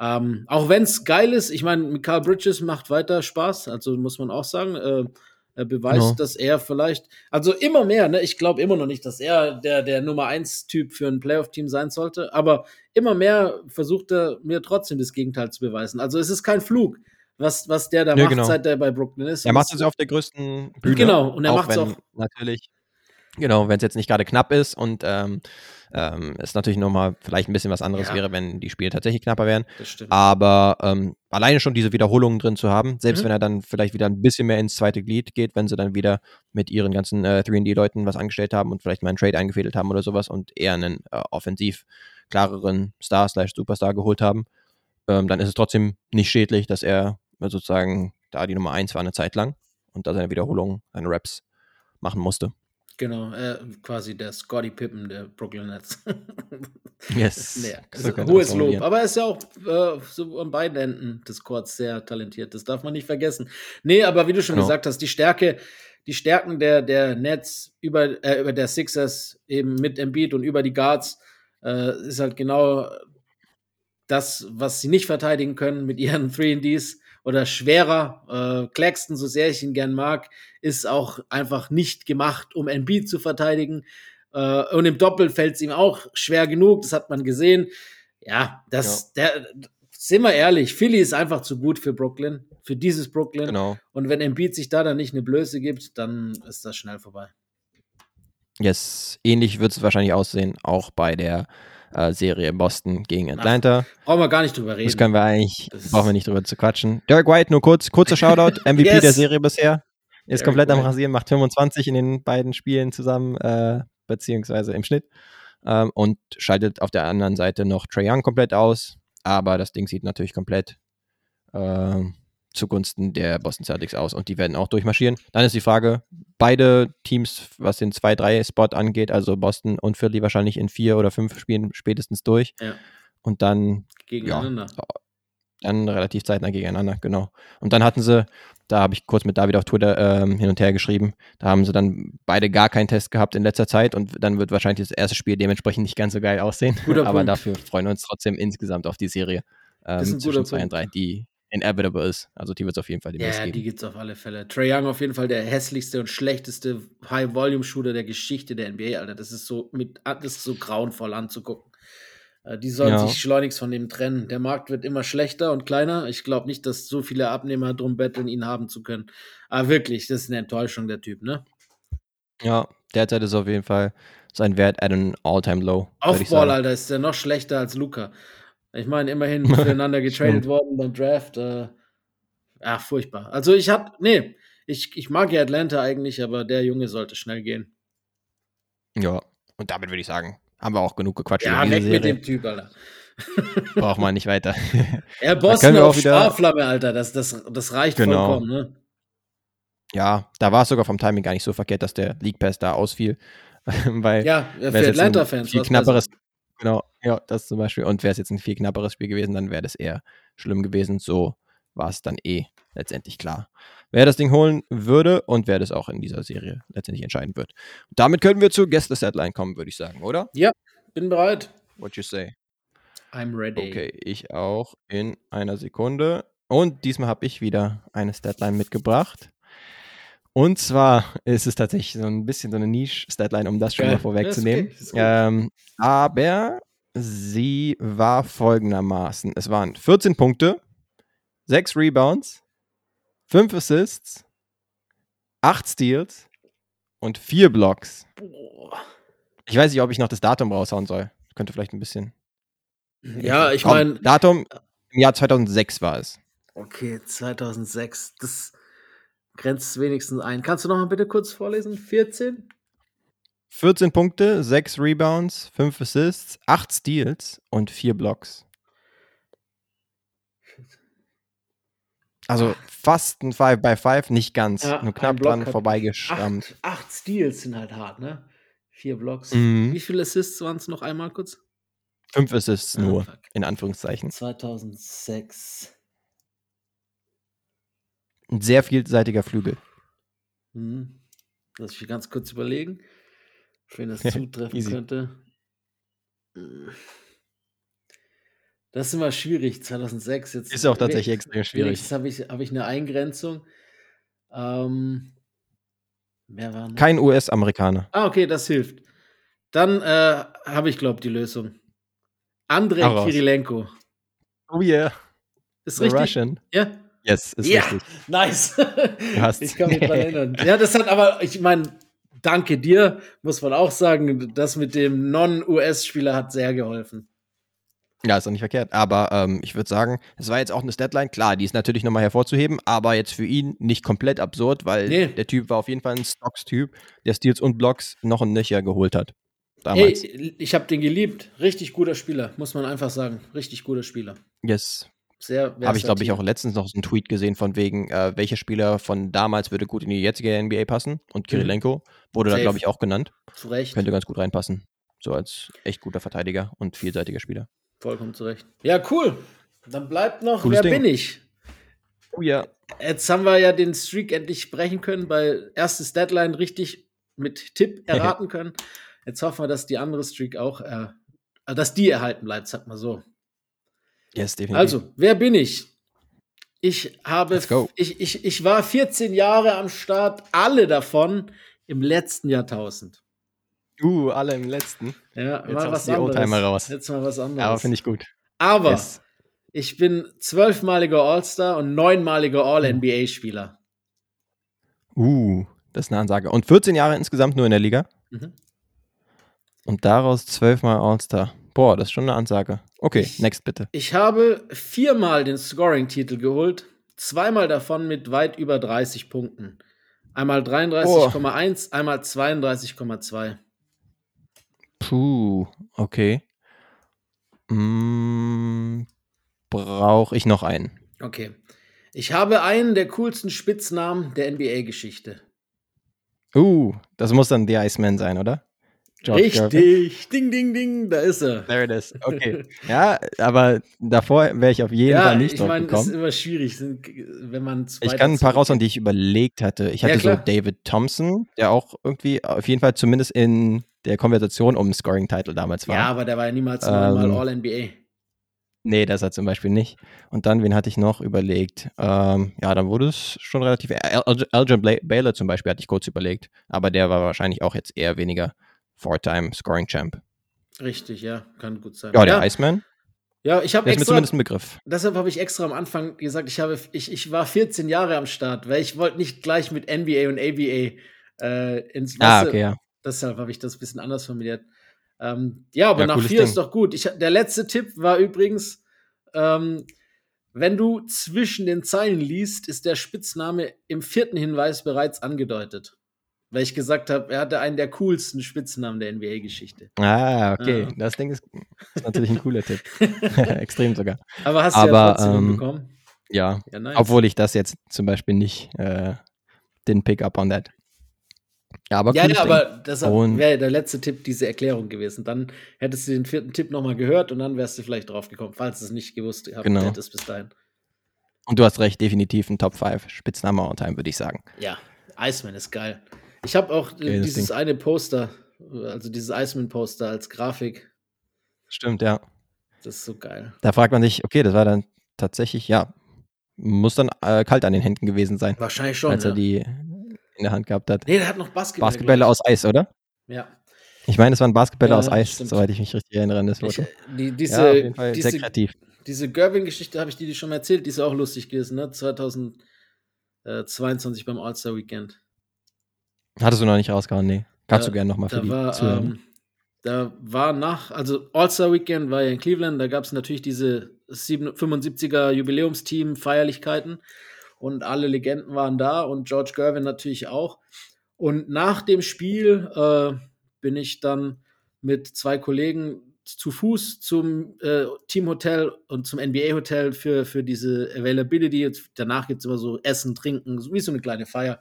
Ähm, auch wenn es geil ist, ich meine, Mikael Bridges macht weiter Spaß, also muss man auch sagen. Äh, er beweist, genau. dass er vielleicht, also immer mehr, ne? Ich glaube immer noch nicht, dass er der, der Nummer 1-Typ für ein Playoff-Team sein sollte, aber immer mehr versucht er mir trotzdem das Gegenteil zu beweisen. Also es ist kein Flug, was, was der da ja, macht, genau. seit er bei Brooklyn ist. Er macht es auf der größten Bühne. Genau, und er macht es auch. Natürlich, genau, wenn es jetzt nicht gerade knapp ist und ähm, ähm, ist natürlich nochmal vielleicht ein bisschen was anderes ja. wäre, wenn die Spiele tatsächlich knapper wären. Aber ähm, alleine schon diese Wiederholungen drin zu haben, selbst mhm. wenn er dann vielleicht wieder ein bisschen mehr ins zweite Glied geht, wenn sie dann wieder mit ihren ganzen äh, 3D-Leuten was angestellt haben und vielleicht mal einen Trade eingefädelt haben oder sowas und eher einen äh, offensiv klareren Star slash Superstar geholt haben, ähm, dann ist es trotzdem nicht schädlich, dass er sozusagen da die Nummer 1 war eine Zeit lang und da seine Wiederholungen, seine Raps machen musste. Genau, äh, quasi der Scotty Pippen der Brooklyn Nets. *laughs* yes. *laughs* nee, so hohes Lob. Aber er ist ja auch äh, so an beiden Enden des Courts sehr talentiert. Das darf man nicht vergessen. Nee, aber wie du schon genau. gesagt hast, die Stärke, die Stärken der, der Nets über, äh, über der Sixers eben mit Embiid und über die Guards Äh, ist halt genau das, was sie nicht verteidigen können mit ihren *laughs* 3Ds oder schwerer. Äh, Claxton, so sehr ich ihn gern mag, ist auch einfach nicht gemacht, um NB zu verteidigen. Äh, und im Doppel fällt es ihm auch schwer genug, das hat man gesehen. Ja, das, ja. der, sind wir ehrlich, Philly ist einfach zu gut für Brooklyn, für dieses Brooklyn. Genau. Und wenn Embiid sich da dann nicht eine Blöße gibt, dann ist das schnell vorbei. Yes, ähnlich wird es wahrscheinlich aussehen, auch bei der äh, Serie Boston gegen Atlanta. Ach, brauchen wir gar nicht drüber reden. Das können wir eigentlich, das brauchen wir nicht drüber zu quatschen. Dirk White, nur kurz, kurzer *laughs* Shoutout, MVP yes. der Serie bisher. Ist Derek komplett White. am Rasieren, macht 25 in den beiden Spielen zusammen, äh, beziehungsweise im Schnitt. Ähm, und schaltet auf der anderen Seite noch Trey Young komplett aus. Aber das Ding sieht natürlich komplett äh, zugunsten der Boston Celtics aus und die werden auch durchmarschieren. Dann ist die Frage, beide Teams, was den 2-3-Spot angeht, also Boston und Philly wahrscheinlich in vier oder fünf Spielen spätestens durch. Ja. Und dann gegeneinander. Ja, dann relativ zeitnah gegeneinander, genau. Und dann hatten sie, da habe ich kurz mit David auf Twitter ähm, hin und her geschrieben, da haben sie dann beide gar keinen Test gehabt in letzter Zeit und dann wird wahrscheinlich das erste Spiel dementsprechend nicht ganz so geil aussehen. Guter *laughs* Aber Punkt. dafür freuen wir uns trotzdem insgesamt auf die Serie ähm, zwischen guter 2 und 3, Punkt. die inevitable ist. Also die wird es auf jeden Fall demnächst Ja, die geben. gibt's auf alle Fälle. Trey Young auf jeden Fall der hässlichste und schlechteste High-Volume-Shooter der Geschichte der NBA, Alter. Das ist so mit, das ist so grauenvoll anzugucken. Äh, Die sollen Ja. sich schleunigst von dem trennen. Der Markt wird immer schlechter und kleiner. Ich glaube nicht, dass so viele Abnehmer drum betteln, ihn haben zu können. Aber wirklich, das ist eine Enttäuschung, der Typ, ne? Ja, derzeit ist auf jeden Fall sein Wert at an all-time low. würd ich Aufball, sagen. Alter, ist der noch schlechter als Luca. Ich meine, immerhin füreinander *laughs* getradet worden beim Draft. Äh, ja, furchtbar. Also ich hab, nee, ich, ich mag ja Atlanta eigentlich, aber der Junge sollte schnell gehen. Ja, und damit würde ich sagen, haben wir auch genug gequatscht Ja, über weg mit dem Typ, Alter. *laughs* Braucht man nicht weiter. *laughs* Er Boston auf wieder- Sparflamme, Alter. Das, das, das reicht Genau. vollkommen, ne? ja, da war es sogar vom Timing gar nicht so verkehrt, dass der League Pass da ausfiel. Weil Ja, für Atlanta-Fans. viel knapperes, genau, ja, das zum Beispiel. Und wäre es jetzt ein viel knapperes Spiel gewesen, dann wäre das eher schlimm gewesen. So war es dann eh letztendlich klar. Wer das Ding holen würde und wer das auch in dieser Serie letztendlich entscheiden wird. Damit können wir zur Gäste-Setline kommen, würde ich sagen, oder? besser. Bin bereit. What you say? I'm ready. Okay, ich auch in einer Sekunde. Und diesmal habe ich wieder eine Statline mitgebracht. Und zwar ist es tatsächlich so ein bisschen so eine Niche-Statline, um das schon Geil. mal vorwegzunehmen. Ja, ähm, aber sie war folgendermaßen: Es waren 14 Punkte, 6 Rebounds, 5 Assists, 8 Steals und 4 Blocks. Ich weiß nicht, ob ich noch das Datum raushauen soll. Könnte vielleicht ein bisschen. Ja, ich meine, Datum im Jahr 2006 war es. okay, 2006, das grenzt wenigstens ein. Kannst du noch mal bitte kurz vorlesen? 14? 14 Punkte, 6 Rebounds, 5 Assists, 8 Steals und 4 Blocks. Also fast ein 5 by 5, nicht ganz. Ja, nur knapp dran vorbeigeschrammt. Acht, acht Steals sind halt hart, ne? Vier Blocks. Mhm. Wie viele Assists waren es noch einmal kurz? 5 Assists Ah, nur, fuck. in Anführungszeichen. 2006. Ein sehr vielseitiger Flügel. Hm. Lass mich ganz kurz überlegen, für wen das *laughs* zutreffen könnte. Das ist immer schwierig, 2006. Jetzt Ist auch tatsächlich extrem schwierig. Jetzt habe ich, hab ich eine Eingrenzung. Ähm, wer war noch? Kein US-Amerikaner. Ah, okay, das hilft. Dann äh, habe ich, glaube die Lösung. Andrei. Kirilenko. Oh yeah, Ist the richtig? Russian. Ja? Yes, ist ja, richtig. nice. ich kann mich dran *laughs* erinnern. Ja, das hat aber, ich meine, danke dir, muss man auch sagen, das mit dem Non-US-Spieler hat sehr geholfen. Ja, ist doch nicht verkehrt. Aber ähm, ich würde sagen, es war jetzt auch eine Deadline. Klar, die ist natürlich nochmal hervorzuheben, aber jetzt für ihn nicht komplett absurd, weil Nee. der Typ war auf jeden Fall ein Stocks-Typ, der Steals und Blocks noch ein Nöcher geholt hat. Damals. Hey, ich habe den geliebt. Richtig guter Spieler, muss man einfach sagen. Richtig guter Spieler. Yes. Sehr Habe ich, glaube ich, auch letztens noch so einen Tweet gesehen von wegen, äh, welcher Spieler von damals würde gut in die jetzige NBA passen. Und Kirilenko wurde da, Safe. glaube ich, auch genannt. Zu Recht. Könnte ganz gut reinpassen. So als echt guter Verteidiger und vielseitiger Spieler. Vollkommen zu Recht. Ja, cool. Dann bleibt noch, Cooles wer Ding. bin ich? Oh ja. Jetzt haben wir ja den Streak endlich brechen können, weil erstes Deadline richtig mit Tipp *laughs* erraten können. Jetzt hoffen wir, dass die andere Streak auch äh, dass die erhalten bleibt, sag mal so. Yes, definitiv. Also, wer bin ich? Ich habe, ich, ich, ich war 14 Jahre am Start, alle davon im letzten Jahrtausend. uh, alle im letzten. Ja, Jetzt mal was die anderes. Raus. Jetzt mal was anderes. Aber finde ich gut. Aber Yes. ich bin zwölfmaliger All-Star und neunmaliger All-NBA-Spieler. Uh, das ist eine Ansage. Und 14 Jahre insgesamt nur in der Liga. Mhm. Und daraus zwölfmal All-Star. Boah, das ist schon eine Ansage. Okay, Ich- next bitte. Ich habe viermal den Scoring-Titel geholt, zweimal davon mit weit über 30 Punkten. Einmal 33,1, einmal 32,2. Puh, okay. Mm, Brauche ich noch einen? Okay. Ich habe einen der coolsten Spitznamen der NBA-Geschichte. Uh, das muss dann The Iceman sein, oder? George Gervin. Richtig. Ding, ding, ding. Da ist er. There it is. Okay. ja, aber davor wäre ich auf jeden Ja, Fall nicht ich drauf meine, es ist gekommen. immer schwierig, wenn man Ich kann ein paar raushauen, die ich überlegt hatte. Ich Ja, hatte so klar. David Thompson, der auch irgendwie auf jeden Fall zumindest in der Konversation um Scoring-Title damals war. Ja, aber der war ja niemals Ähm, neunmal All-NBA. Nee, das hat zum Beispiel nicht. Und dann, wen hatte ich noch überlegt? Ähm, ja, dann wurde es schon relativ. Bla- Baylor zum Beispiel hatte ich kurz überlegt. Aber der war wahrscheinlich auch jetzt eher weniger Four-Time Scoring Champ. Richtig, ja, kann gut sein. Ja, der ja, Iceman, ja, ich habe der ist mir extra, zumindest ein Begriff. deshalb habe ich extra am Anfang gesagt, ich, habe, ich, ich war 14 Jahre am Start, weil ich wollte nicht gleich mit NBA und ABA äh, ins Ah, weißt du, okay, ja. Deshalb habe ich das ein bisschen anders formuliert. Ähm, ja, aber Ja, nach vier Ding. ist doch gut. Ich, der letzte Tipp war übrigens, ähm, wenn du zwischen den Zeilen liest, ist der Spitzname im vierten Hinweis bereits angedeutet. Weil ich gesagt habe, er hatte einen der coolsten Spitznamen der NBA-Geschichte. Ah, okay. Ja. Das Ding ist, ist natürlich ein cooler Tipp. *laughs* *laughs* Extrem sogar. Aber hast du ja Aber, trotzdem ähm, hinbekommen. Ja. Ja, nice. Obwohl ich das jetzt zum Beispiel nicht äh, den Pick up on that. Ja, aber ja, ja, aber das wäre der letzte Tipp diese Erklärung gewesen. Dann hättest du den vierten Tipp nochmal gehört und dann wärst du vielleicht drauf gekommen, falls du es nicht gewusst gehabt Genau. hättest bis dahin. Und du hast recht, definitiv ein Top 5 Spitzname all time, würde ich sagen. Ja, Iceman ist geil. Ich habe auch äh, Geiles dieses eine Poster, also dieses Iceman-Poster als Grafik. Stimmt, ja. Das ist so geil. Da fragt man sich, okay, das war dann tatsächlich, ja, muss dann äh, kalt an den Händen gewesen sein, Wahrscheinlich schon. als ja. er die in der Hand gehabt hat. nee, der hat noch Basketball. Basketbälle aus Eis, oder? ich. Ja. Ich meine, es waren Basketbälle Ja, aus Eis, stimmt. soweit ich mich richtig erinnere an das Ich, Foto. äh, die, diese, ja, auf jeden Fall sehr diese, kreativ. diese Gervin-Geschichte habe ich dir schon mal erzählt, die ist auch lustig gewesen, ne? 2022 beim All-Star Weekend. Hattest du noch nicht rausgehauen? Nee. Kannst Da- du gerne nochmal für die war, Zuhörer. ähm, da war nach, also All-Star Weekend war ja in Cleveland, da gab es natürlich diese 7 75er Jubiläumsteam Feierlichkeiten und alle Legenden waren da und George Gervin natürlich auch. Und nach dem Spiel äh, bin ich dann mit zwei Kollegen zu Fuß zum äh, Teamhotel und zum NBA-Hotel für, für diese Availability. Danach gibt es immer so Essen, Trinken, so wie so eine kleine Feier.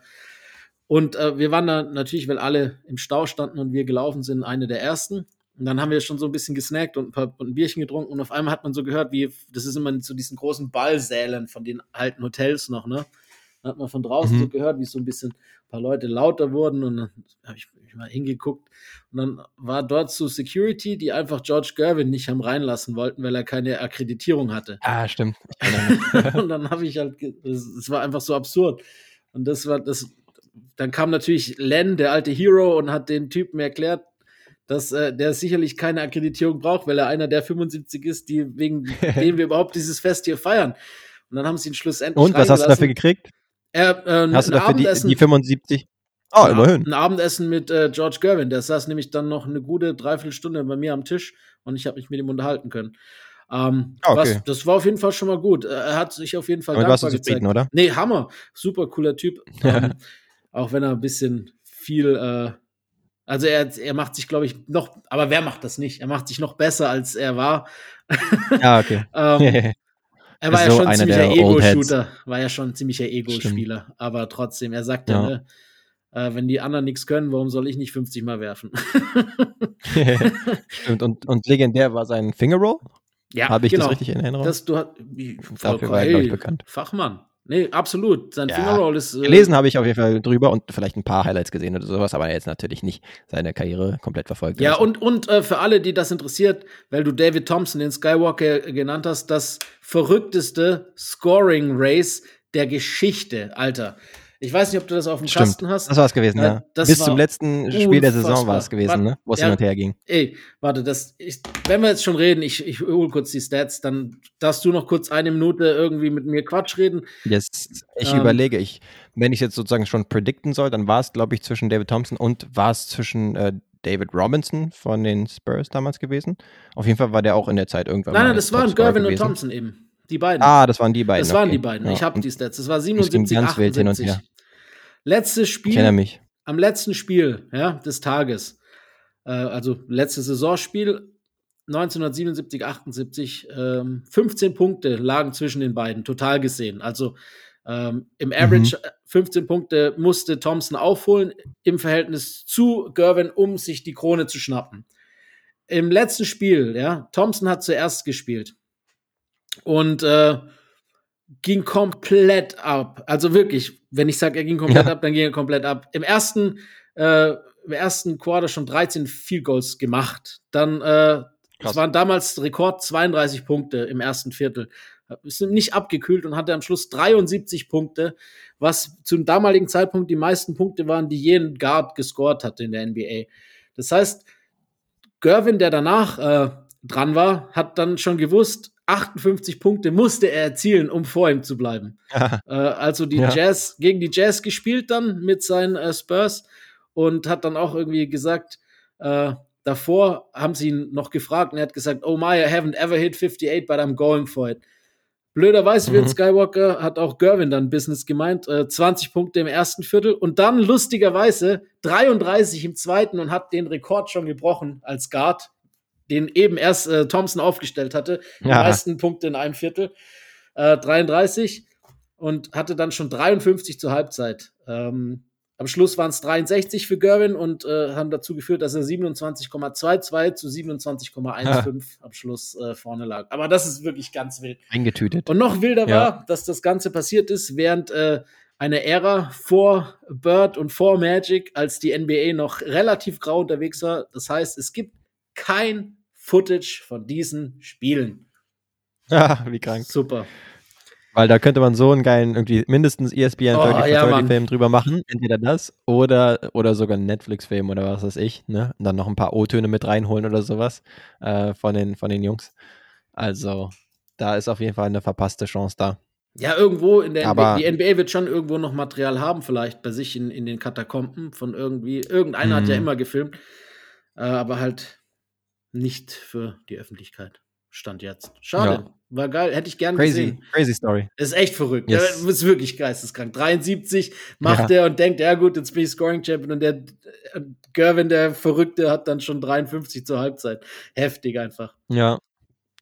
Und äh, wir waren da natürlich, weil alle im Stau standen und wir gelaufen sind, eine der ersten. Und dann haben wir schon so ein bisschen gesnackt und ein, paar, und ein Bierchen getrunken. Und auf einmal hat man so gehört, wie, das ist immer in so diesen großen Ballsälen von den alten Hotels noch, ne? Dann hat man von draußen Mhm. so gehört, wie so ein bisschen ein paar Leute lauter wurden. Und dann habe ich, hab ich mal hingeguckt. Und dann war dort so Security, die einfach George Gervin nicht haben reinlassen wollten, weil er keine Akkreditierung hatte. Ah, stimmt. *laughs* Und dann habe ich halt, es war einfach so absurd. Und das war das, dann kam natürlich Len, der alte Hero, und hat den Typen erklärt, dass äh, der sicherlich keine Akkreditierung braucht, weil er einer der 75 ist, die wegen *laughs* dem wir überhaupt dieses Fest hier feiern. Und dann haben sie ihn schlussendlich Und was hast du dafür gekriegt? Er, äh, Hast du dafür die, die 75? Ah, ein- immerhin. Ein Abendessen mit äh, George Gervin. Der saß nämlich dann noch eine gute Dreiviertelstunde bei mir am Tisch und ich habe mich mit ihm unterhalten können. Ähm, Ah, okay. was, das war auf jeden Fall schon mal gut. Äh, Er hat sich auf jeden Fall Damit warst dankbar du zufrieden, gezeigt. oder? Nee, Hammer. Super cooler Typ. *laughs* ähm, auch wenn er ein bisschen viel, äh, also er, er macht sich, glaube ich, noch, aber wer macht das nicht? Er macht sich noch besser, als er war. Ja, *laughs* okay. *laughs* ähm, *laughs* er war Ist ja so schon ein einer ziemlicher. Ego-Shooter. War ja schon ein ziemlicher Ego-Spieler. Aber trotzdem, er sagt ja, Ja. ne, äh, wenn die anderen nichts können, warum soll ich nicht 50 Mal werfen? Stimmt. Und, und legendär war sein Finger Roll? ja, Habe ich genau. das richtig in Erinnerung? Das, du Dafür war er, ich, bekannt. Fachmann. Nee, absolut. Sein Ja. Fingerroll ist. äh, Gelesen habe ich auf jeden Fall drüber und vielleicht ein paar Highlights gesehen oder sowas, aber jetzt natürlich nicht seine Karriere komplett verfolgt. Ja, oder so. und, und äh, für alle, die das interessiert, weil du David Thompson, den Skywalker, genannt hast, das verrückteste Scoring Race der Geschichte, Alter. Ich weiß nicht, ob du das auf dem Stimmt. Kasten hast. Das war es gewesen, Ja, ja. das Bis zum letzten Spiel der Saison war es gewesen, Warte, ne? Wo es ja. hin und her ging. Ey, warte, das ich, wenn wir jetzt schon reden, ich, ich hole kurz die Stats, dann darfst du noch kurz eine Minute irgendwie mit mir Quatsch reden. Jetzt, ich Ähm. überlege, ich, wenn ich jetzt sozusagen schon predikten soll, dann war es, glaube ich, zwischen David Thompson und war es zwischen äh, David Robinson von den Spurs damals gewesen. Auf jeden Fall war der auch in der Zeit irgendwann. Nein, nein, das waren Gervin und. Thompson eben. Die beiden. Ah, das waren die beiden. das waren okay. die beiden. Ja, Ich habe die Stats. Das war ging 77, ganz wild hin und 78. her. Letztes Ich erinnere Spiel, mich. am letzten Spiel ja, des Tages, äh, also letztes Saisonspiel, 1977, 78, ähm, 15 Punkte lagen zwischen den beiden, total gesehen. Also ähm, im Average äh, 15 Punkte musste Thompson aufholen im Verhältnis zu Gervin, um sich die Krone zu schnappen. Im letzten Spiel, ja, Thompson hat zuerst gespielt und äh, ging komplett ab. Also wirklich, wenn ich sage, er ging komplett Ja. ab, dann ging er komplett ab. Im ersten, äh, im ersten Quarter schon 13 Field Goals gemacht. Dann, äh, es waren damals Rekord 32 Punkte im ersten Viertel. Ist nicht abgekühlt und hatte am Schluss 73 Punkte, was zum damaligen Zeitpunkt die meisten Punkte waren, die jeden Guard gescored hatte in der NBA. Das heißt, Gervin, der danach äh, dran war, hat dann schon gewusst, 58 Punkte musste er erzielen, um vor ihm zu bleiben. *laughs* Äh, also die Ja. Jazz gegen die Jazz gespielt dann mit seinen äh, Spurs und hat dann auch irgendwie gesagt, äh, davor haben sie ihn noch gefragt und er hat gesagt, oh my, I haven't ever hit 58, but I'm going for it. Blöderweise wird Mhm. Skywalker, hat auch Gervin dann Business gemeint, äh, 20 Punkte im ersten Viertel und dann lustigerweise 33 im zweiten und hat den Rekord schon gebrochen als Guard, den eben erst äh, Thompson aufgestellt hatte. Die Ja. meisten Punkte in einem Viertel. Äh, 33 und hatte dann schon 53 zur Halbzeit. Ähm, am Schluss waren es 63 für Gervin und äh, haben dazu geführt, dass er 27,22 zu 27,15 am Schluss äh, vorne lag. Aber das ist wirklich ganz wild. Eingetütet. Und noch wilder Ja. war, dass das Ganze passiert ist, während äh, einer Ära vor Bird und vor Magic, als die NBA noch relativ grau unterwegs war. Das heißt, es gibt kein Footage von diesen Spielen. Ja, wie krank. Super. Weil da könnte man so einen geilen, irgendwie mindestens ESPN Oh, 30 for ja, 30 Mann. Film drüber machen. Entweder das oder, oder sogar einen Netflix-Film oder was weiß ich. Ne? Und dann noch ein paar O-Töne mit reinholen oder sowas äh, von, den, von den Jungs. Also, da ist auf jeden Fall eine verpasste Chance da. Ja, irgendwo in der NBA, die NBA wird schon irgendwo noch Material haben, vielleicht bei sich in, in den Katakomben von irgendwie. Irgendeiner hat ja Mhm. immer gefilmt, äh, aber halt nicht für die Öffentlichkeit. Stand jetzt. Schade. Ja. War geil. Hätte ich gern Crazy, gesehen. crazy Story. Ist echt verrückt. Yes. Ja, ist wirklich geisteskrank. 73 macht er und denkt, ja gut, jetzt bin ich Scoring Champion und der äh, Gervin, der Verrückte, hat dann schon 53 zur Halbzeit. Heftig einfach. Ja,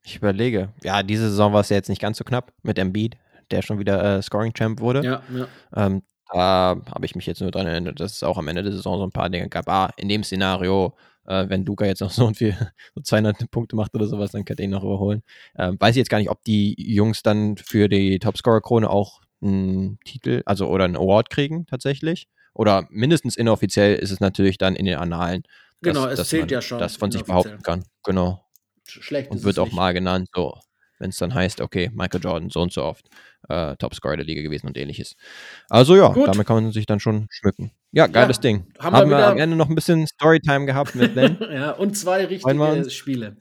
ich überlege. Ja, diese Saison war es ja jetzt nicht ganz so knapp mit Embiid, der schon wieder äh, Scoring-Champ wurde. Ja, ja. Ähm, da habe ich mich jetzt nur dran erinnert, dass es auch am Ende der Saison so ein paar Dinge gab. Ah, in dem Szenario, äh, wenn Luca jetzt noch *laughs* so und viel, so 200 Punkte macht oder sowas, dann könnte er ihn noch überholen. Ähm, weiß ich jetzt gar nicht, ob die Jungs dann für die Topscorer-Krone auch einen Titel, also oder einen Award kriegen tatsächlich. Oder mindestens inoffiziell ist es natürlich dann in den Annalen. dass- Genau, es dass zählt man ja schon Das von sich behaupten kann. Genau. Sch- Schlecht Und wird auch nicht. mal genannt, so, wenn es dann heißt, okay, Michael Jordan so und so oft äh, Topscorer der Liga gewesen und ähnliches. Also ja, Gut. damit kann man sich dann schon schmücken. Ja, geiles Ja, Ding. haben Haben, wir wir am Ende noch ein bisschen Storytime gehabt mit Len. *laughs* ja, und zwei richtige. Spiele.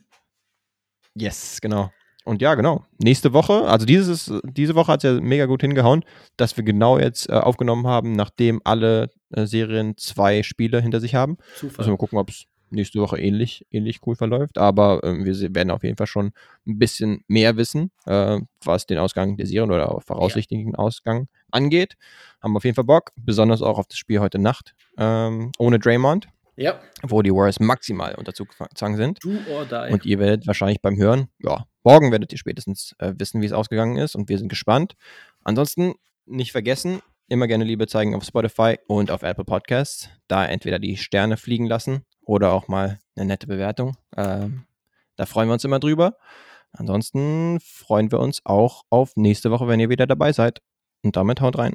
yes, genau. Und ja, genau. Nächste Woche, also dieses, diese Woche hat es ja mega gut hingehauen, dass wir genau jetzt äh, aufgenommen haben, nachdem alle äh, Serien zwei Spiele hinter sich haben. Zufall. Also mal gucken, ob es nächste Woche ähnlich, ähnlich cool verläuft. Aber ähm, wir werden auf jeden Fall schon ein bisschen mehr wissen, äh, was den Ausgang der Serien oder voraussichtlichen Ausgang angeht. Haben auf jeden Fall Bock, besonders auch auf das Spiel heute Nacht ähm, ohne Draymond, ja, wo die Warriors maximal unter Zugzwang sind. do or die. Und ihr werdet wahrscheinlich beim Hören, ja, morgen werdet ihr spätestens äh, wissen, wie es ausgegangen ist und wir sind gespannt. Ansonsten nicht vergessen, immer gerne Liebe zeigen auf Spotify und auf Apple Podcasts. Da entweder die Sterne fliegen lassen oder auch mal eine nette Bewertung. Ähm, da freuen wir uns immer drüber. Ansonsten freuen wir uns auch auf nächste Woche, wenn ihr wieder dabei seid. Und damit haut rein.